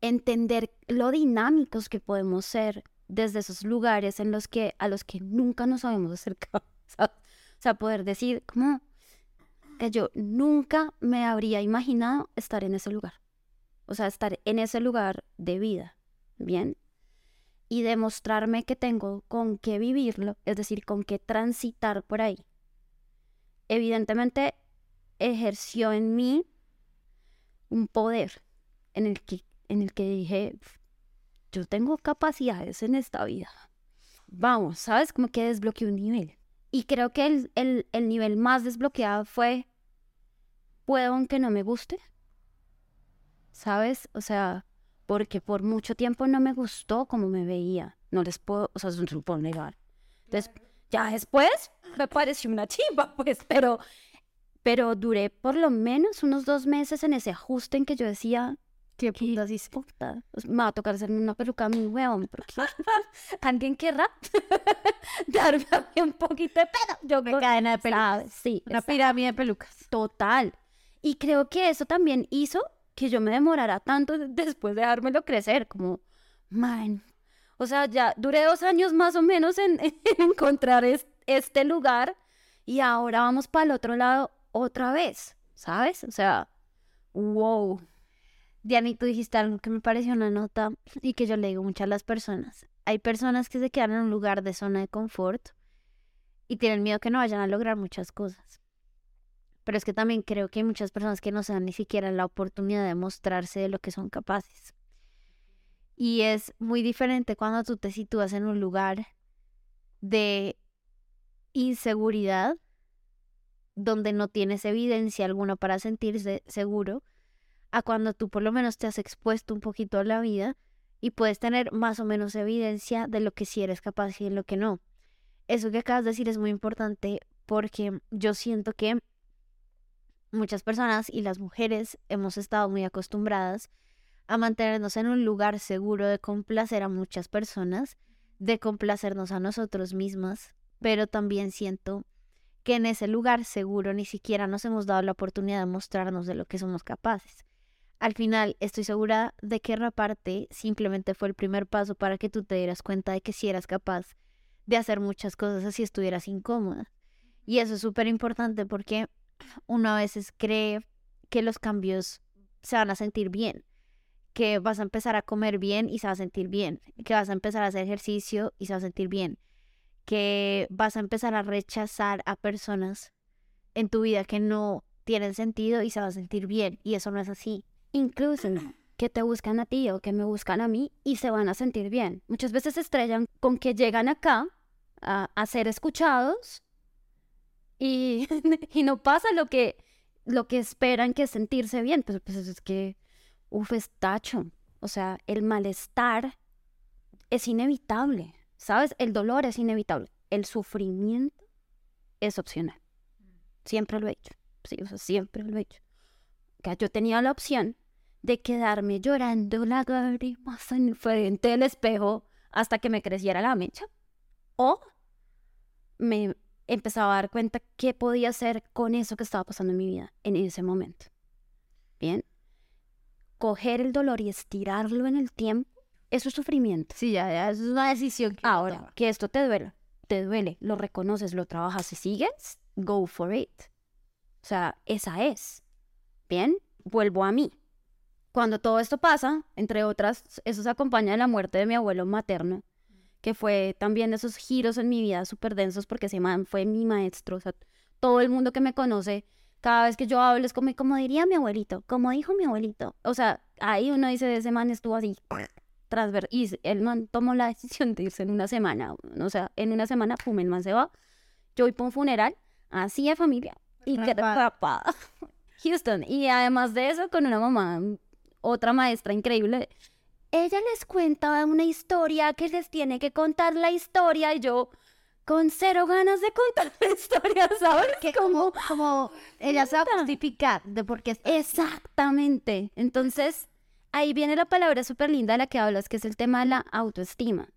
Entender lo dinámicos que podemos ser desde esos lugares en los que a los que nunca nos habíamos acercado. O sea, poder decir, como, que yo nunca me habría imaginado estar en ese lugar. O sea, estar en ese lugar de vida, ¿bien? Y demostrarme que tengo con qué vivirlo, es decir, con qué transitar por ahí. Evidentemente, ejerció en mí un poder en el que, en el que dije, yo tengo capacidades en esta vida. Vamos, ¿sabes? Como que desbloqueé un nivel. Y creo que el, el, el nivel más desbloqueado fue puedo aunque no me guste. ¿Sabes? O sea, porque por mucho tiempo no me gustó como me veía. No les puedo, o sea, no se puedo negar. ya después me pareció una chimba, pues, pero, pero duré por lo menos unos dos meses en ese ajuste en que yo decía, ¿Qué puta puta? Pues, me va a tocar hacerme una peluca a mi huevón, porque alguien querrá darme un poquito de pelo. Yo me cadena de pelucas. Sí. Una pirámide de pelucas. Total. Y creo que eso también hizo que yo me demorara tanto después de dármelo crecer, como, man, o sea, ya duré dos años más o menos en, encontrar este lugar y ahora vamos para el otro lado otra vez, ¿sabes? O sea, wow. Diana, tú dijiste algo que me pareció una nota y que yo le digo mucho a las personas. Hay personas que se quedan en un lugar de zona de confort y tienen miedo que no vayan a lograr muchas cosas. Pero es que también creo que hay muchas personas que no se dan ni siquiera la oportunidad de mostrarse de lo que son capaces. Y es muy diferente cuando tú te sitúas en un lugar de inseguridad donde no tienes evidencia alguna para sentirse seguro, a cuando tú por lo menos te has expuesto un poquito a la vida y puedes tener más o menos evidencia de lo que sí eres capaz y de lo que no. Eso que acabas de decir es muy importante porque yo siento que muchas personas y las mujeres hemos estado muy acostumbradas a mantenernos en un lugar seguro de complacer a muchas personas, de complacernos a nosotros mismas, pero también siento que en ese lugar seguro ni siquiera nos hemos dado la oportunidad de mostrarnos de lo que somos capaces. Al final, estoy segura de que raparte simplemente fue el primer paso para que tú te dieras cuenta de que si eras capaz de hacer muchas cosas así estuvieras incómoda. Y eso es súper importante porque uno a veces cree que los cambios se van a sentir bien, que vas a empezar a comer bien y se va a sentir bien, que vas a empezar a hacer ejercicio y se va a sentir bien, que vas a empezar a rechazar a personas en tu vida que no tienen sentido y se va a sentir bien. Y eso no es así. Incluso que te buscan a ti o que me buscan a mí y se van a sentir bien. Muchas veces se estrellan con que llegan acá a, a ser escuchados y, y, no pasa lo que, lo que esperan que es sentirse bien. Pues, pues es que, uff, es tacho. O sea, el malestar es inevitable. ¿Sabes? El dolor es inevitable. El sufrimiento es opcional. Siempre lo he hecho. Siempre lo he hecho. Que yo tenía la opción de quedarme llorando lágrimas en frente del espejo hasta que me creciera la mecha. O me empezaba a dar cuenta qué podía hacer con eso que estaba pasando en mi vida en ese momento. Bien. Coger el dolor y estirarlo en el tiempo eso es sufrimiento. Sí, ya, ya, es una decisión. Que Ahora, que esto te duele, te duele, lo reconoces, lo trabajas y sigues, go for it. O sea, esa es. Bien, vuelvo a mí. Cuando todo esto pasa, entre otras, eso se acompaña de la muerte de mi abuelo materno, que fue también de esos giros en mi vida súper densos porque ese man fue mi maestro. O sea, todo el mundo que me conoce, cada vez que yo hablo es como, como diría mi abuelito, como dijo mi abuelito. O sea, ahí uno dice, ese man estuvo así ver y el man tomó la decisión de irse en una semana, o sea, en una semana, pum, el man se va, yo voy para un funeral, así de familia, y que rapada. Houston, y además de eso, con una mamá, otra maestra increíble, ella les cuenta una historia que les tiene que contar la historia, y yo con cero ganas de contar la historia, ¿sabes? Que como, como ella se va a justificar de por qué Exactamente. Entonces, Ahí viene la palabra súper linda de la que hablas, que es el tema de la autoestima.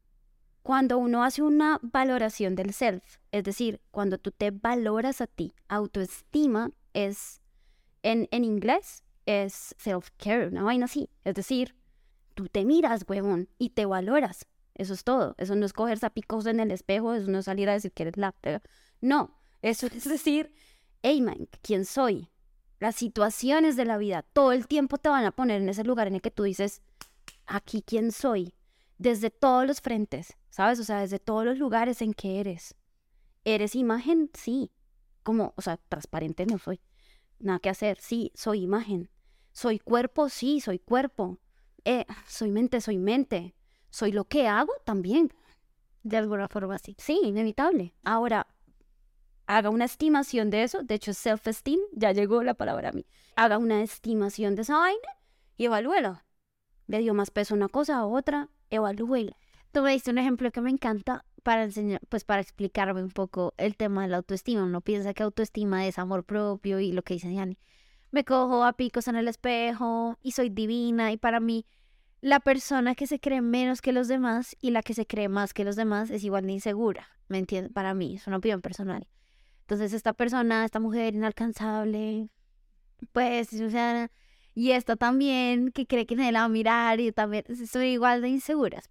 Cuando uno hace una valoración del self, es decir, cuando tú te valoras a ti, autoestima es, en, en inglés, es self-care, una vaina así. Es decir, tú te miras, huevón, y te valoras. Eso es todo. Eso no es coger zapicos en el espejo, eso no es salir a decir que eres la... No, eso es decir, hey man, ¿quién soy? Las situaciones de la vida, todo el tiempo te van a poner en ese lugar en el que tú dices, aquí quién soy, desde todos los frentes, ¿sabes? O sea, desde todos los lugares en que eres. ¿Eres imagen? Sí. Como, o sea, transparente no soy. Nada que hacer, sí, soy imagen. ¿Soy cuerpo? Sí, soy cuerpo. Eh, soy mente, soy mente. ¿Soy lo que hago? También. De alguna forma, sí. Sí, inevitable. Ahora, haga una estimación de eso, de hecho self-esteem, ya llegó la palabra a mí, haga una estimación de esa vaina y evalúela. ¿Le dio más peso una cosa a otra? Evalúela. Tú me diste un ejemplo que me encanta para enseñar, pues para explicarme un poco el tema de la autoestima. Uno piensa que autoestima es amor propio y lo que dice Diane. Me cojo a picos en el espejo y soy divina y para mí la persona que se cree menos que los demás y la que se cree más que los demás es igual de insegura. ¿Me entiendes? Para mí, es una opinión personal. Entonces esta persona, esta mujer inalcanzable, pues, o sea, y esta también que cree que nadie la va a mirar y también soy igual de inseguras.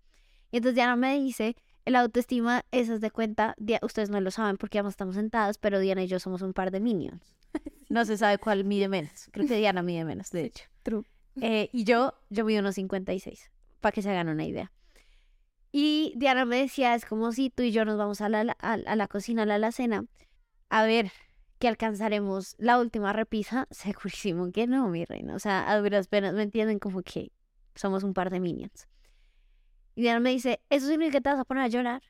Y entonces Diana me dice, el autoestima, esas de cuenta, ustedes no lo saben porque ya estamos sentados, pero Diana y yo somos un par de minions. No se sabe cuál mide menos. Creo que Diana mide menos, de hecho. True. Eh, y yo, yo mido unos 56, para que se hagan una idea. Y Diana me decía, es como si tú y yo nos vamos a la, a, a la cocina, a la alacena, a ver que alcanzaremos la última repisa, segurísimo que no, mi reina. O sea, a duras penas me entienden como que somos un par de minions. Y Diana me dice, ¿eso significa que te vas a poner a llorar?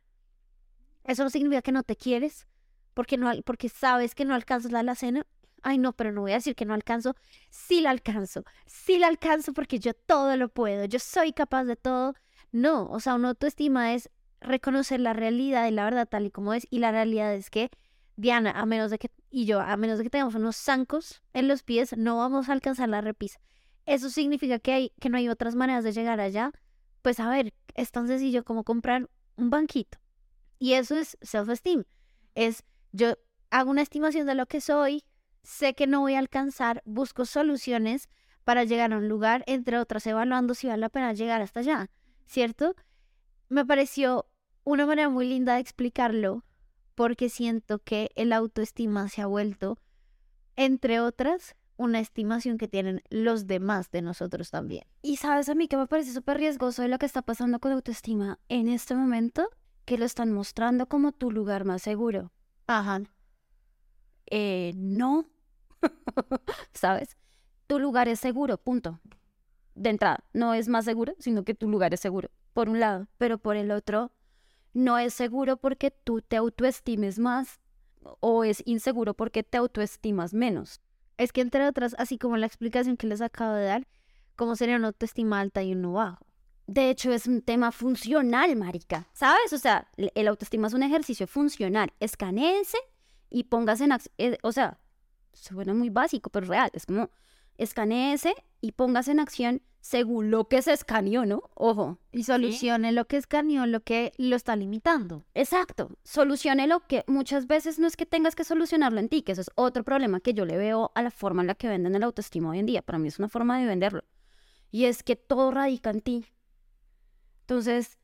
¿Eso no significa que no te quieres? porque, no, porque sabes que no alcanzas la alacena. Ay, no, pero no voy a decir que no alcanzo. Sí la alcanzo. Sí la alcanzo porque yo todo lo puedo. Yo soy capaz de todo. No, o sea, una autoestima es reconocer la realidad y la verdad tal y como es. Y la realidad es que Diana, a menos de que, y yo, a menos de que tengamos unos zancos en los pies, no vamos a alcanzar la repisa. Eso significa que, hay, que no hay otras maneras de llegar allá. Pues a ver, es tan sencillo como comprar un banquito. Y eso es self-esteem. Es yo hago una estimación de lo que soy, sé que no voy a alcanzar, busco soluciones para llegar a un lugar, entre otras evaluando si vale la pena llegar hasta allá, ¿cierto? Me pareció una manera muy linda de explicarlo porque siento que el autoestima se ha vuelto, entre otras, una estimación que tienen los demás de nosotros también. Y sabes a mí que me parece súper riesgoso de lo que está pasando con la autoestima en este momento, que lo están mostrando como tu lugar más seguro. Ajá. Eh, no. ¿Sabes? Tu lugar es seguro, punto. De entrada, no es más seguro, sino que tu lugar es seguro, por un lado, pero por el otro, no es seguro porque tú te autoestimes más o es inseguro porque te autoestimas menos. Es que entre otras, así como la explicación que les acabo de dar, como sería una autoestima alta y uno bajo. De hecho, es un tema funcional, marica. ¿Sabes? O sea, el autoestima es un ejercicio funcional. Escanéese y póngase en acción. Eh, o sea, suena muy básico, pero real. Es como escanéese y póngase en acción según lo que se escaneó, ¿no? Ojo. Y solucione lo que escaneó, lo que lo está limitando. Exacto. Solucione lo que muchas veces no es que tengas que solucionarlo en ti, que eso es otro problema que yo le veo a la forma en la que venden el autoestima hoy en día. Para mí es una forma de venderlo. Y es que todo radica en ti. Entonces,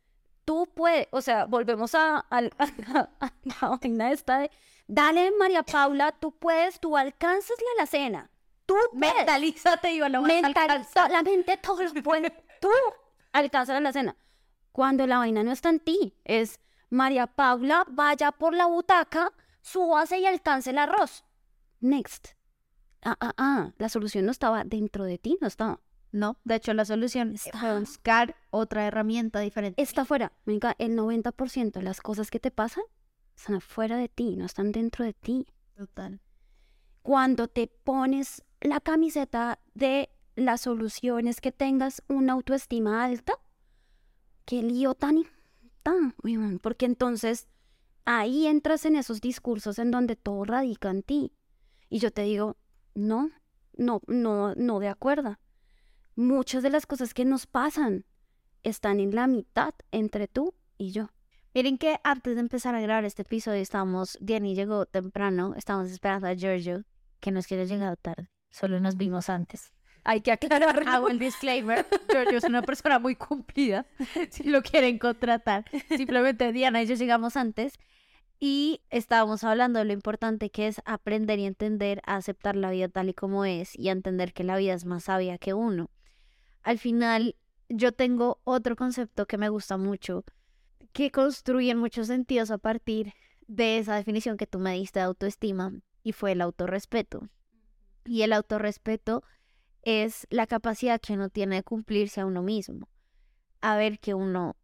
tú puedes, o sea, volvemos a, la vaina esta de, dale María Paula, tú puedes, tú alcanzas la alacena. Tú Mentalízate y lo La mente todo lo puede. Tú alcanzas la alacena. Cuando la vaina no está en ti, es María Paula, vaya por la butaca, súbase y alcance el arroz. Next. Ah, ah, ah, la solución no estaba dentro de ti, no estaba. No, de hecho la solución es buscar otra herramienta diferente. Está afuera. El 90% de las cosas que te pasan están afuera de ti, no están dentro de ti. Total. Cuando te pones la camiseta de las soluciones que tengas una autoestima alta, qué lío tan, tan, porque entonces ahí entras en esos discursos en donde todo radica en ti. Y yo te digo, no, no, no, no de acuerdo muchas de las cosas que nos pasan están en la mitad entre tú y yo. Miren que antes de empezar a grabar este episodio estábamos, Diany llegó temprano, estábamos esperando a Giorgio, que nos quiere llegado tarde, solo nos vimos antes. Hay que aclarar, hago el disclaimer, Giorgio es una persona muy cumplida, si lo quieren contratar. Simplemente Diana y yo llegamos antes y estábamos hablando de lo importante que es aprender y entender a aceptar la vida tal y como es y a entender que la vida es más sabia que uno al final yo tengo otro concepto que me gusta mucho, que construye en muchos sentidos a partir de esa definición que tú me diste de autoestima, y fue el autorrespeto. Y el autorrespeto es la capacidad que uno tiene de cumplirse a uno mismo. A ver que uno,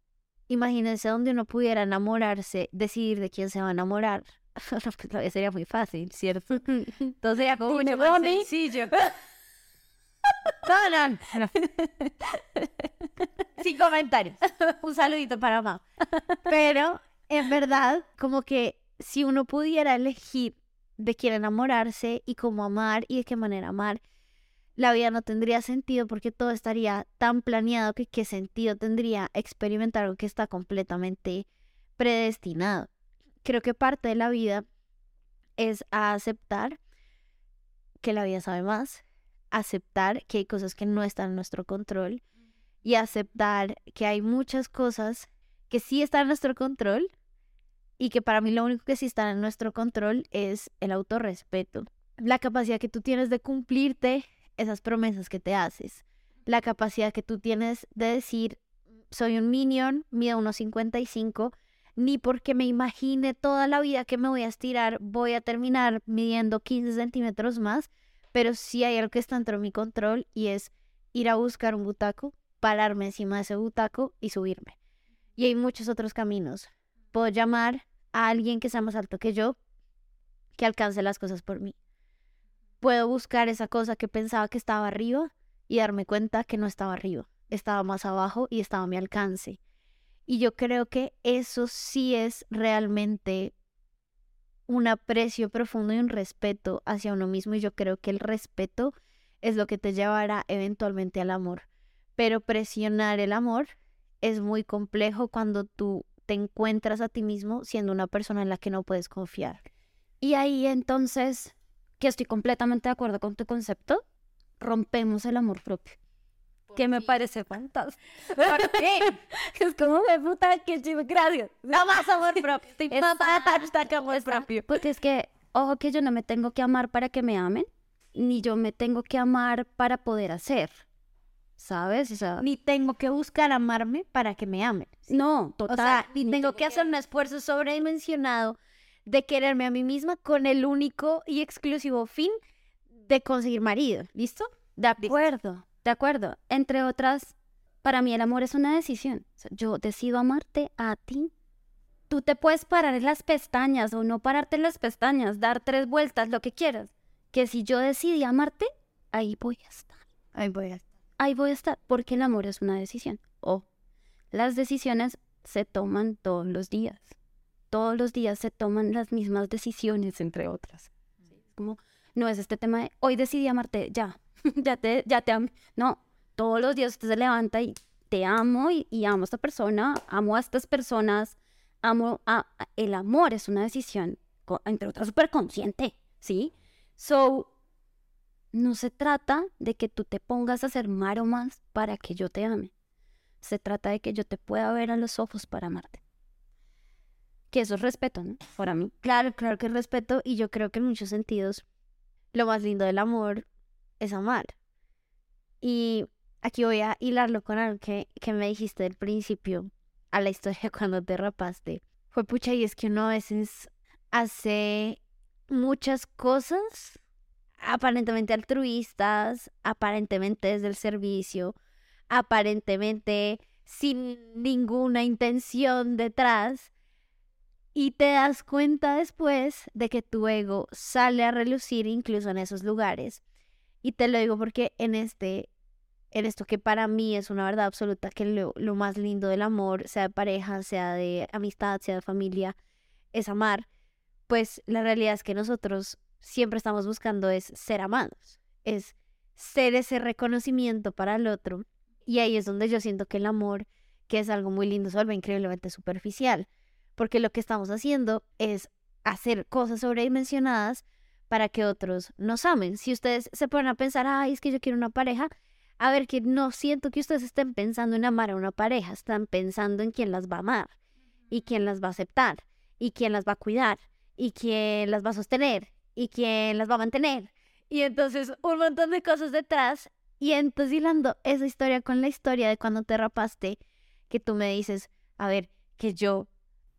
imagínense donde uno pudiera enamorarse, decidir de quién se va a enamorar. pues sería muy fácil, ¿cierto? Entonces sería como un sencillo. No, no, Sin comentarios. Un saludito para mamá. Pero en verdad, como que si uno pudiera elegir de quién enamorarse y cómo amar y de qué manera amar, la vida no tendría sentido porque todo estaría tan planeado que qué sentido tendría experimentar algo que está completamente predestinado. Creo que parte de la vida es aceptar que la vida sabe más, aceptar que hay cosas que no están en nuestro control y aceptar que hay muchas cosas que sí están en nuestro control y que para mí lo único que sí está en nuestro control es el autorrespeto, la capacidad que tú tienes de cumplirte esas promesas que te haces, la capacidad que tú tienes de decir soy un minion, mido unos 55, ni porque me imagine toda la vida que me voy a estirar voy a terminar midiendo 15 centímetros más, pero sí hay algo que está dentro de mi control y es ir a buscar un butaco, pararme encima de ese butaco y subirme. Y hay muchos otros caminos. Puedo llamar a alguien que sea más alto que yo que alcance las cosas por mí. Puedo buscar esa cosa que pensaba que estaba arriba y darme cuenta que no estaba arriba, estaba más abajo y estaba a mi alcance. Y yo creo que eso sí es realmente un aprecio profundo y un respeto hacia uno mismo y yo creo que el respeto es lo que te llevará eventualmente al amor. Pero presionar el amor es muy complejo cuando tú te encuentras a ti mismo siendo una persona en la que no puedes confiar. Y ahí entonces, que estoy completamente de acuerdo con tu concepto, rompemos el amor propio. Que me parece fantástico. ¿Por qué? es como de puta que chivo, gracias. No más amor propio. Estoy Exacto, amor propio. Porque es que, ojo que yo no me tengo que amar para que me amen, ni yo me tengo que amar para poder hacer. ¿Sabes? O sea, Ni tengo que buscar amarme para que me amen. no, O total. sea, ni tengo que hacer un esfuerzo sobredimensionado de quererme a mí misma con el único y exclusivo fin de conseguir marido. ¿Listo? De acuerdo, de acuerdo. Entre otras, para mí el amor es una decisión. O sea, yo decido amarte a ti. Tú te puedes parar en las pestañas o no pararte en las pestañas, dar tres vueltas, lo que quieras. Que si yo decidí amarte, ahí voy a estar. Ahí voy a Ahí voy a estar, porque el amor es una decisión. O las decisiones se toman todos los días. Todos los días se toman las mismas decisiones, entre otras. Es como, no es este tema de hoy decidí amarte, ya, ya te, ya te amo. No, todos los días usted se levanta y te amo y, y amo a esta persona, amo a estas personas, amo a, a- el amor es una decisión, entre otras, súper consciente, ¿sí? So, no se trata de que tú te pongas a hacer maromas para que yo te ame. Se trata de que yo te pueda ver a los ojos para amarte. Que eso es respeto, ¿no? Para mí. Claro, claro que respeto y yo creo que en muchos sentidos lo más lindo del amor es amar. Y aquí voy a hilarlo con algo que, que me dijiste del principio a la historia cuando te rapaste. Fue pucha y es que uno a veces hace muchas cosas aparentemente altruistas, aparentemente desde el servicio, aparentemente sin ninguna intención detrás y te das cuenta después de que tu ego sale a relucir incluso en esos lugares. Y te lo digo porque en este, en esto que para mí es una verdad absoluta, que lo, lo más lindo del amor, sea de pareja, sea de amistad, sea de familia, es amar, pues la realidad es que nosotros siempre estamos buscando es ser amados, es ser ese reconocimiento para el otro. Y ahí es donde yo siento que el amor, que es algo muy lindo, se vuelve increíblemente superficial porque lo que estamos haciendo es hacer cosas sobredimensionadas para que otros nos amen. Si ustedes se ponen a pensar, ay, es que yo quiero una pareja, a ver, que no siento que ustedes estén pensando en amar a una pareja, están pensando en quién las va a amar y quién las va a aceptar y quién las va a cuidar y quién las va a sostener y quién las va a mantener. Y entonces un montón de cosas detrás y entonces hilando esa historia con la historia de cuando te rapaste, que tú me dices, a ver, que yo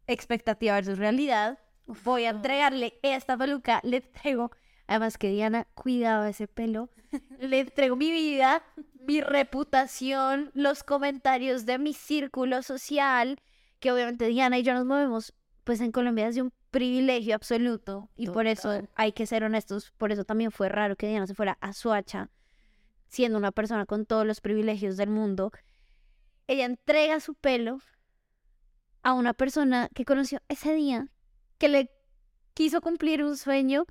expectativa versus realidad. Voy a entregarle esta peluca, le entrego, además que Diana cuidaba ese pelo, le entrego mi vida, mi reputación, los comentarios de mi círculo social, que obviamente Diana y yo nos movemos, pues en Colombia es de un privilegio absoluto y por eso hay que ser honestos, por eso también fue raro que Diana se fuera a Suacha, siendo una persona con todos los privilegios del mundo. Ella entrega su pelo a una persona que conoció ese día, que le quiso cumplir un sueño.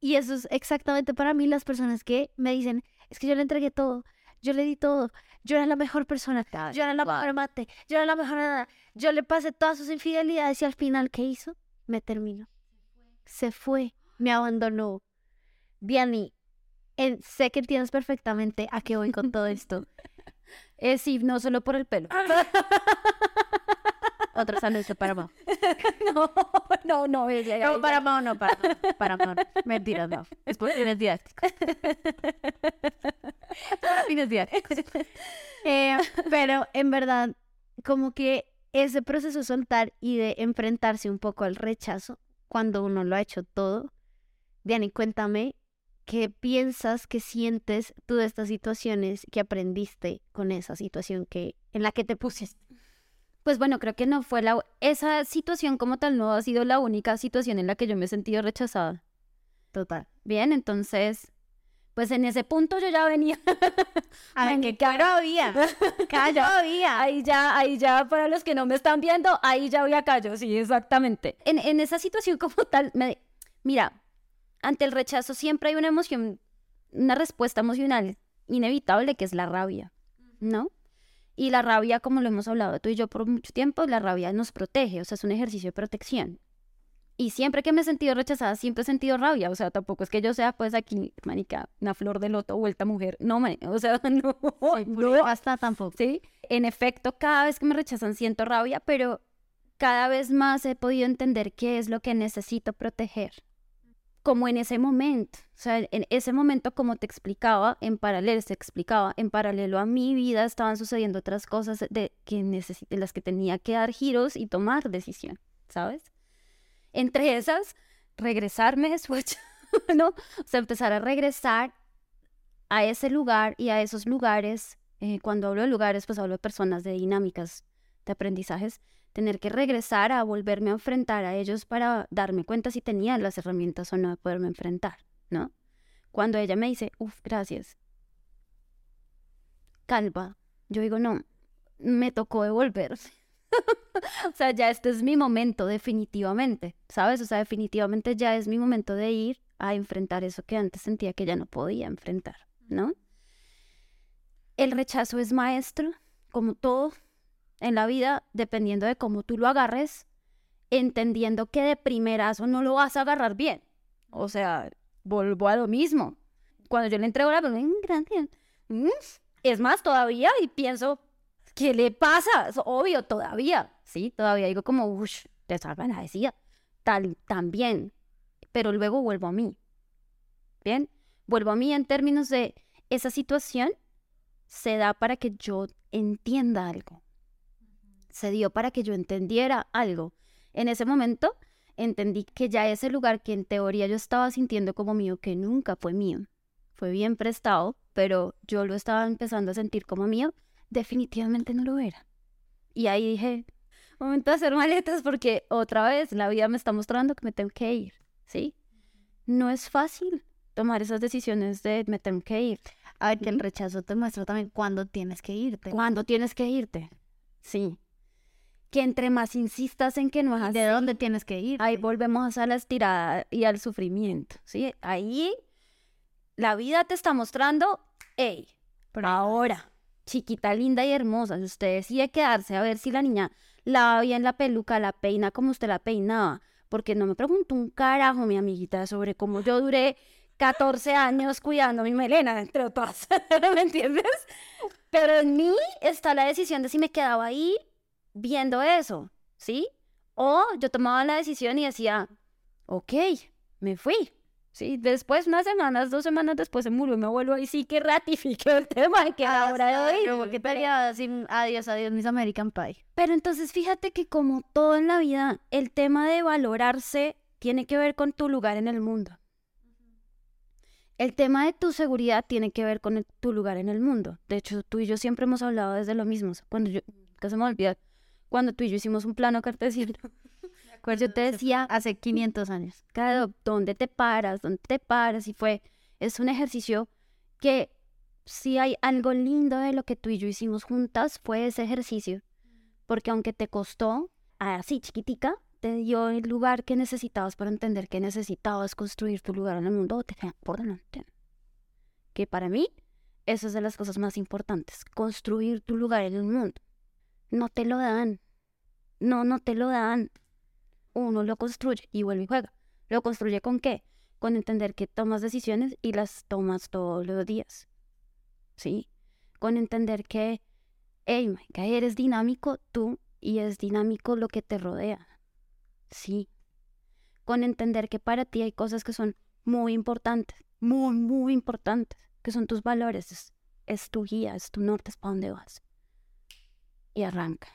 Y eso es exactamente para mí las personas que me dicen, es que yo le entregué todo, yo le di todo, yo era la mejor persona, yo era la mejor amante, yo era la mejor nada, yo le pasé todas sus infidelidades y al final, ¿qué hizo? Me terminó. Se fue, me abandonó. Diani, en- sé que entiendes perfectamente a qué voy con todo esto. Es sí, no solo por el pelo. Otro saludo para Mao. no, no, no. ella- No, ella- para Mao no, para Mao. no. Mentira, no. Es por fines didácticos. Para fines didácticos. Eh, pero en verdad, como que ese proceso de soltar y de enfrentarse un poco al rechazo, cuando uno lo ha hecho todo, Diani, cuéntame qué piensas, qué sientes tú de estas situaciones que aprendiste con esa situación que en la que te pusiste. Pues bueno, creo que no fue la... Esa situación como tal no ha sido la única situación en la que yo me he sentido rechazada. Total. Bien, entonces, pues en ese punto yo ya venía. A ver, que había. Caro había. Ahí ya, ahí ya, para los que no me están viendo, ahí ya voy a callo, sí, exactamente. En, en esa situación como tal, me, mira, ante el rechazo siempre hay una emoción, una respuesta emocional inevitable que es la rabia, ¿no? Y la rabia, como lo hemos hablado tú y yo por mucho tiempo, la rabia nos protege, o sea, es un ejercicio de protección. Y siempre que me he sentido rechazada, siempre he sentido rabia. O sea, tampoco es que yo sea, pues, aquí, manica, una flor de loto, vuelta mujer. No, man, o sea, no, no. Hasta tampoco. Sí, en efecto, cada vez que me rechazan siento rabia, pero cada vez más he podido entender qué es lo que necesito proteger. Como en ese momento, o sea, en ese momento, como te explicaba, en paralelo, se explicaba, en paralelo a mi vida estaban sucediendo otras cosas de, que de las que tenía que dar giros y tomar decisión, ¿sabes? Entre esas, regresarme después, ¿no? O sea, empezar a regresar a ese lugar y a esos lugares. eh, cuando hablo de lugares, pues hablo de personas, de dinámicas, de aprendizajes. Tener que regresar a volverme a enfrentar a ellos para darme cuenta si tenía las herramientas o no de poderme enfrentar, ¿no? Cuando ella me dice, uff, gracias. Calva. Yo digo, no, me tocó devolver. o sea, ya este es mi momento, definitivamente, ¿sabes? O sea, definitivamente ya es mi momento de ir a enfrentar eso que antes sentía que ya no podía enfrentar, ¿no? El rechazo es maestro, como todo en la vida, dependiendo de cómo tú lo agarres, entendiendo que de primerazo no lo vas a agarrar bien. O sea, vuelvo a lo mismo. Cuando yo le entrego la "Mm, gracias. Mm, Es más, todavía, y pienso, ¿qué le pasa? Es obvio, todavía, ¿sí? Todavía digo como, uff, desagradecida. Tal, también. Pero luego vuelvo a mí. ¿Bien? Vuelvo a mí en términos de esa situación se da para que yo entienda algo. Se dio para que yo entendiera algo. En ese momento entendí que ya ese lugar que en teoría yo estaba sintiendo como mío, que nunca fue mío, fue bien prestado, pero yo lo estaba empezando a sentir como mío, definitivamente no lo era. Y ahí dije, momento de hacer maletas porque otra vez la vida me está mostrando que me tengo que ir, ¿sí? No es fácil tomar esas decisiones de me tengo que ir. A ver, que el rechazo te muestra también cuándo tienes que irte. ¿Cuándo tienes que irte? Sí. Que entre más insistas en que no es así, ¿De dónde tienes que ir? ahí volvemos a la estirada y al sufrimiento, ¿sí? Ahí la vida te está mostrando, hey, pero ahora, chiquita, linda y hermosa, si usted decide quedarse a ver si la niña lava bien la peluca, la peina como usted la peinaba, porque no me preguntó un carajo, mi amiguita, sobre cómo yo duré 14 años cuidando mi melena, entre otras, ¿me entiendes? Pero en mí está la decisión de si me quedaba ahí viendo eso, ¿sí? O yo tomaba la decisión y decía, ok, me fui. Sí, después, unas semanas, dos semanas después se murió mi abuelo y sí que ratifiqué el tema de que Ah, ahora de hoy. Como que adiós, adiós, mis American Pie. Pero entonces fíjate que como todo en la vida, el tema de valorarse tiene que ver con tu lugar en el mundo. El tema de tu seguridad tiene que ver con el- tu lugar en el mundo. De hecho, tú y yo siempre hemos hablado desde lo mismo. Cuando yo, que se me olvida, cuando tú y yo hicimos un plano cartesiano, yo te decía, Hace 500 años. cada dónde te paras, dónde te paras, y fue, es un ejercicio que si hay algo lindo de lo que tú y yo hicimos juntas, fue ese ejercicio, porque aunque te costó, así chiquitica, te dio el lugar que necesitabas para entender que necesitabas construir tu lugar en el mundo, te por delante. Que para mí, eso es de las cosas más importantes, construir tu lugar en el mundo. No te lo dan, no, no te lo dan uno lo construye y vuelve y juega. ¿Lo construye con qué? Con entender que tomas decisiones y las tomas todos los días. ¿Sí? Con entender que, hey, que eres dinámico tú y es dinámico lo que te rodea. Sí. Con entender que para ti hay cosas que son muy importantes, muy, muy importantes, que son tus valores, es, tu guía, es tu norte, es para dónde vas. Y arranca.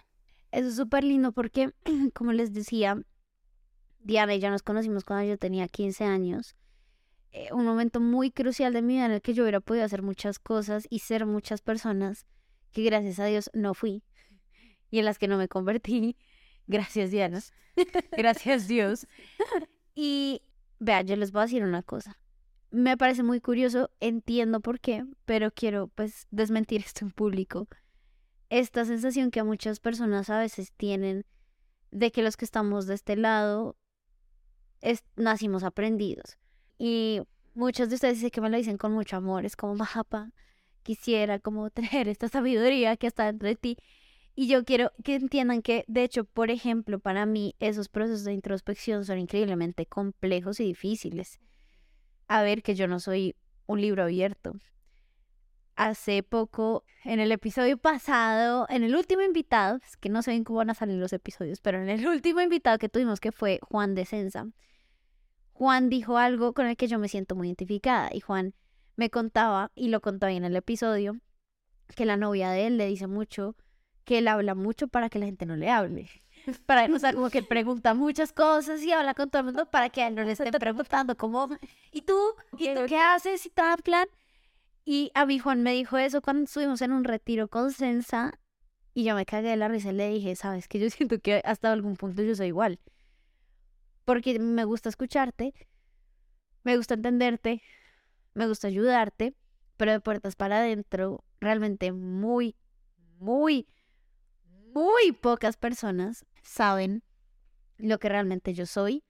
Eso es súper lindo porque, como les decía, Diana y yo nos conocimos cuando yo tenía 15 años. Eh, un momento muy crucial de mi vida en el que yo hubiera podido hacer muchas cosas y ser muchas personas que gracias a Dios no fui y en las que no me convertí. Gracias Diana. Gracias Dios. Y Vea, yo les voy a decir una cosa. Me parece muy curioso, entiendo por qué, pero quiero pues desmentir esto en público. Esta sensación que a muchas personas a veces tienen de que los que estamos de este lado nacimos aprendidos. Y muchos de ustedes dicen que me lo dicen con mucho amor, es como, mapa, quisiera como tener esta sabiduría que está dentro de ti. Y yo quiero que entiendan que, de hecho, por ejemplo, para mí esos procesos de introspección son increíblemente complejos y difíciles. A ver, que yo no soy un libro abierto. Hace poco, en el episodio pasado, en el último invitado, es que no sé bien cómo van a salir los episodios, pero en el último invitado que tuvimos, que fue Juan de Sensa, Juan dijo algo con el que yo me siento muy identificada. Y Juan me contaba, y lo contó ahí en el episodio, que la novia de él le dice mucho que él habla mucho para que la gente no le hable. Para, o sea, como que pregunta muchas cosas y habla con todo el mundo para que a él no le estén preguntando como, ¿y tú? ¿Y tú qué haces? Y todo plan. Y Juan me dijo eso cuando estuvimos en un retiro con Sensa y yo me cagué de la risa y le dije, sabes que yo siento que hasta algún punto yo soy igual. Porque me gusta escucharte, me gusta entenderte, me gusta ayudarte, pero de puertas para adentro, realmente muy, muy muy pocas personas saben lo que realmente yo soy,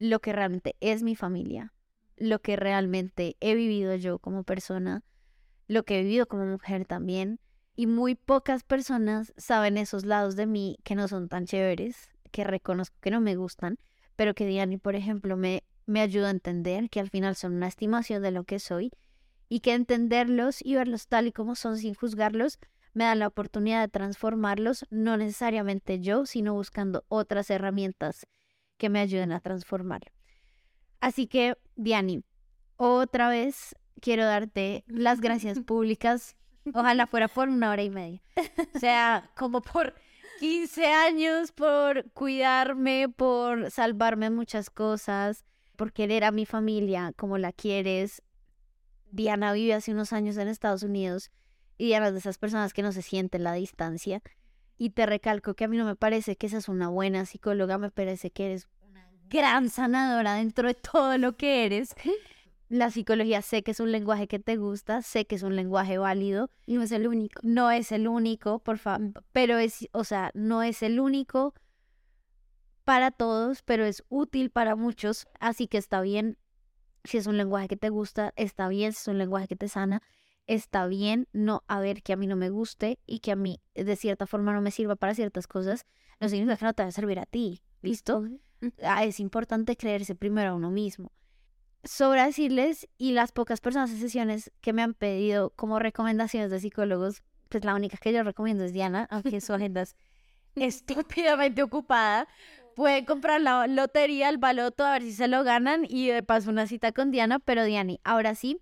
lo que realmente es mi familia, lo que realmente he vivido yo como persona, lo que he vivido como mujer también. Y muy pocas personas saben esos lados de mí que no son tan chéveres, que reconozco que no me gustan, pero que Diani, por ejemplo, me, me ayuda a entender que al final son una estimación de lo que soy y que entenderlos y verlos tal y como son sin juzgarlos me dan la oportunidad de transformarlos, no necesariamente yo, sino buscando otras herramientas que me ayuden a transformarlo. Así que, Diani, otra vez quiero darte las gracias públicas. Ojalá fuera por una hora y media. O sea, como por 15 años, por cuidarme, por salvarme muchas cosas, por querer a mi familia como la quieres. Diana vive hace unos años en Estados Unidos y eras de esas personas que no se sienten la distancia. Y te recalco que a mí no me parece que seas una buena psicóloga, me parece que eres gran sanadora dentro de todo lo que eres. La psicología sé que es un lenguaje que te gusta, sé que es un lenguaje válido. No es el único. No es el único, por favor, pero es, o sea, no es el único para todos, pero es útil para muchos, así que está bien. Si es un lenguaje que te gusta, está bien, si es un lenguaje que te sana, está bien no a ver que a mí no me guste y que a mí de cierta forma no me sirva para ciertas cosas, no significa que no te va a servir a ti, ¿listo? Es importante creerse primero a uno mismo. Sobra decirles, y las pocas personas en sesiones que me han pedido como recomendaciones de psicólogos, pues la única que yo recomiendo es Diana, aunque su agenda es estúpidamente ocupada. Pueden comprar la lotería, el baloto, a ver si se lo ganan y de paso una cita con Diana, pero Diani, ahora sí,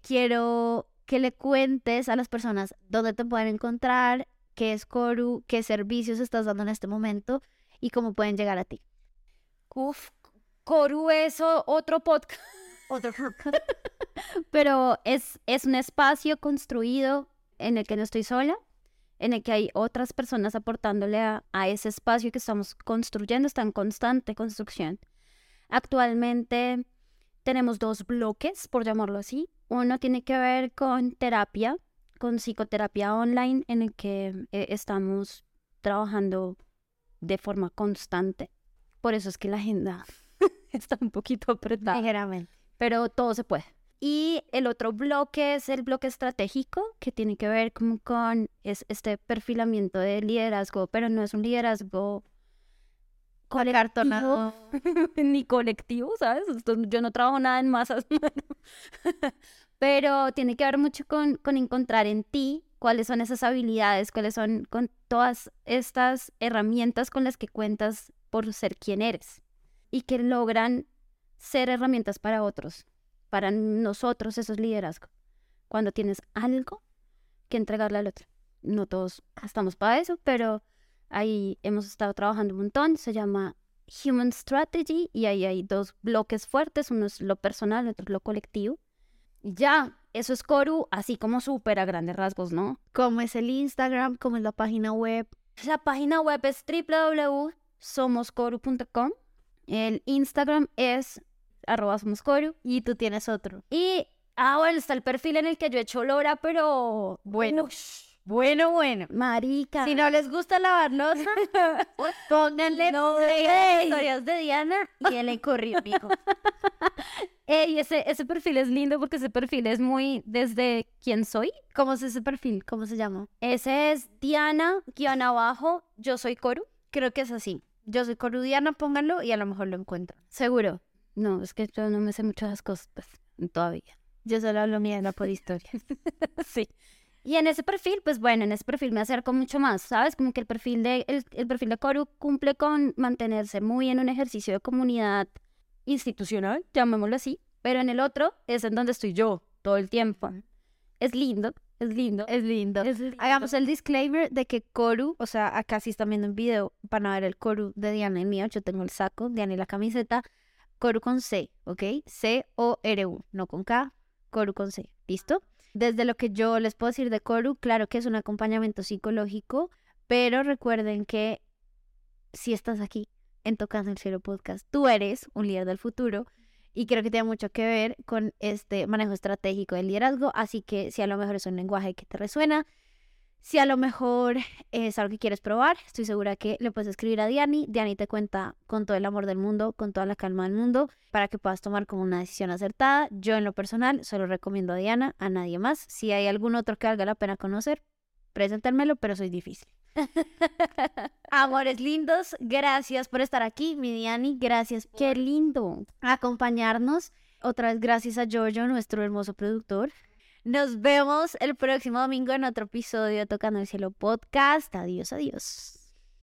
quiero que le cuentes a las personas dónde te pueden encontrar, qué es Coru, qué servicios estás dando en este momento y cómo pueden llegar a ti. Uf, Coru es otro podcast. Otro Pero es, es un espacio construido en el que no estoy sola, en el que hay otras personas aportándole a, a ese espacio que estamos construyendo, está en constante construcción. Actualmente tenemos dos bloques, por llamarlo así. Uno tiene que ver con terapia, con psicoterapia online, en el que eh, estamos trabajando de forma constante. Por eso es que la agenda está un poquito apretada. Ligeramente. Pero todo se puede. Y el otro bloque es el bloque estratégico, que tiene que ver con, con es este perfilamiento de liderazgo, pero no es un liderazgo colectivo, ni colectivo, ¿sabes? Yo no trabajo nada en masas, pero tiene que ver mucho con, con encontrar en ti cuáles son esas habilidades, cuáles son con todas estas herramientas con las que cuentas por ser quien eres y que logran ser herramientas para otros, para nosotros esos liderazgos. Cuando tienes algo que entregarle al otro. No todos estamos para eso, pero Ahí hemos estado trabajando un montón, se llama Human Strategy y ahí hay dos bloques fuertes, uno es lo personal, otro es lo colectivo. Y ya, eso es Coru, así como súper a grandes rasgos, ¿no? ¿Cómo es el Instagram? ¿Cómo es la página web? La página web es www.somoscoru.com. El Instagram es arroba somos Coru. Y tú tienes otro. Y, ah, bueno, está el perfil en el que yo he hecho Lora, pero Bueno. Bueno, bueno. marica. Si no les gusta lavar losa, pónganle ey. historias de Diana y él corrió, mijo. Ey, ese, ese perfil es lindo porque ese perfil es muy desde quién soy. ¿Cómo es ese perfil? ¿Cómo se llama? Ese es Diana, guion abajo, yo soy Coru. Creo que es así. Yo soy corudiana, pónganlo y a lo mejor lo encuentran. Seguro. No, es que yo no me sé muchas cosas, pues, todavía. Yo solo hablo mierda por historia. sí. Y en ese perfil, pues bueno, en ese perfil me acerco mucho más, ¿sabes? Como que el perfil de, el, el perfil de Coru cumple con mantenerse muy en un ejercicio de comunidad institucional, llamémoslo así, pero en el otro es en donde estoy yo todo el tiempo. Es lindo, es lindo. Es lindo. Es lindo. Hagamos el disclaimer de que Coru, o sea, acá si están viendo un video, van a ver el Coru de Diana y mío. Yo tengo el saco, Diana y la camiseta. Coru con C, ¿ok? C-O-R-U, no con K, Coru con C, ¿listo? Desde lo que yo les puedo decir de Coru, claro que es un acompañamiento psicológico, pero recuerden que si estás aquí en Tocando el Cielo Podcast, tú eres un líder del futuro y creo que tiene mucho que ver con este manejo estratégico del liderazgo, así que si a lo mejor es un lenguaje que te resuena, si a lo mejor es algo que quieres probar, estoy segura que le puedes escribir a Diani. Diani te cuenta con todo el amor del mundo, con toda la calma del mundo, para que puedas tomar como una decisión acertada. Yo en lo personal solo recomiendo a Diana, a nadie más. Si hay algún otro que valga la pena conocer, preséntenmelo, pero soy difícil. Amores lindos, gracias por estar aquí, mi Diani. Gracias por Qué lindo. acompañarnos. Otra vez gracias a Giorgio, nuestro hermoso productor. Nos vemos el próximo domingo en otro episodio de Tocando el Cielo Podcast. Adiós, adiós.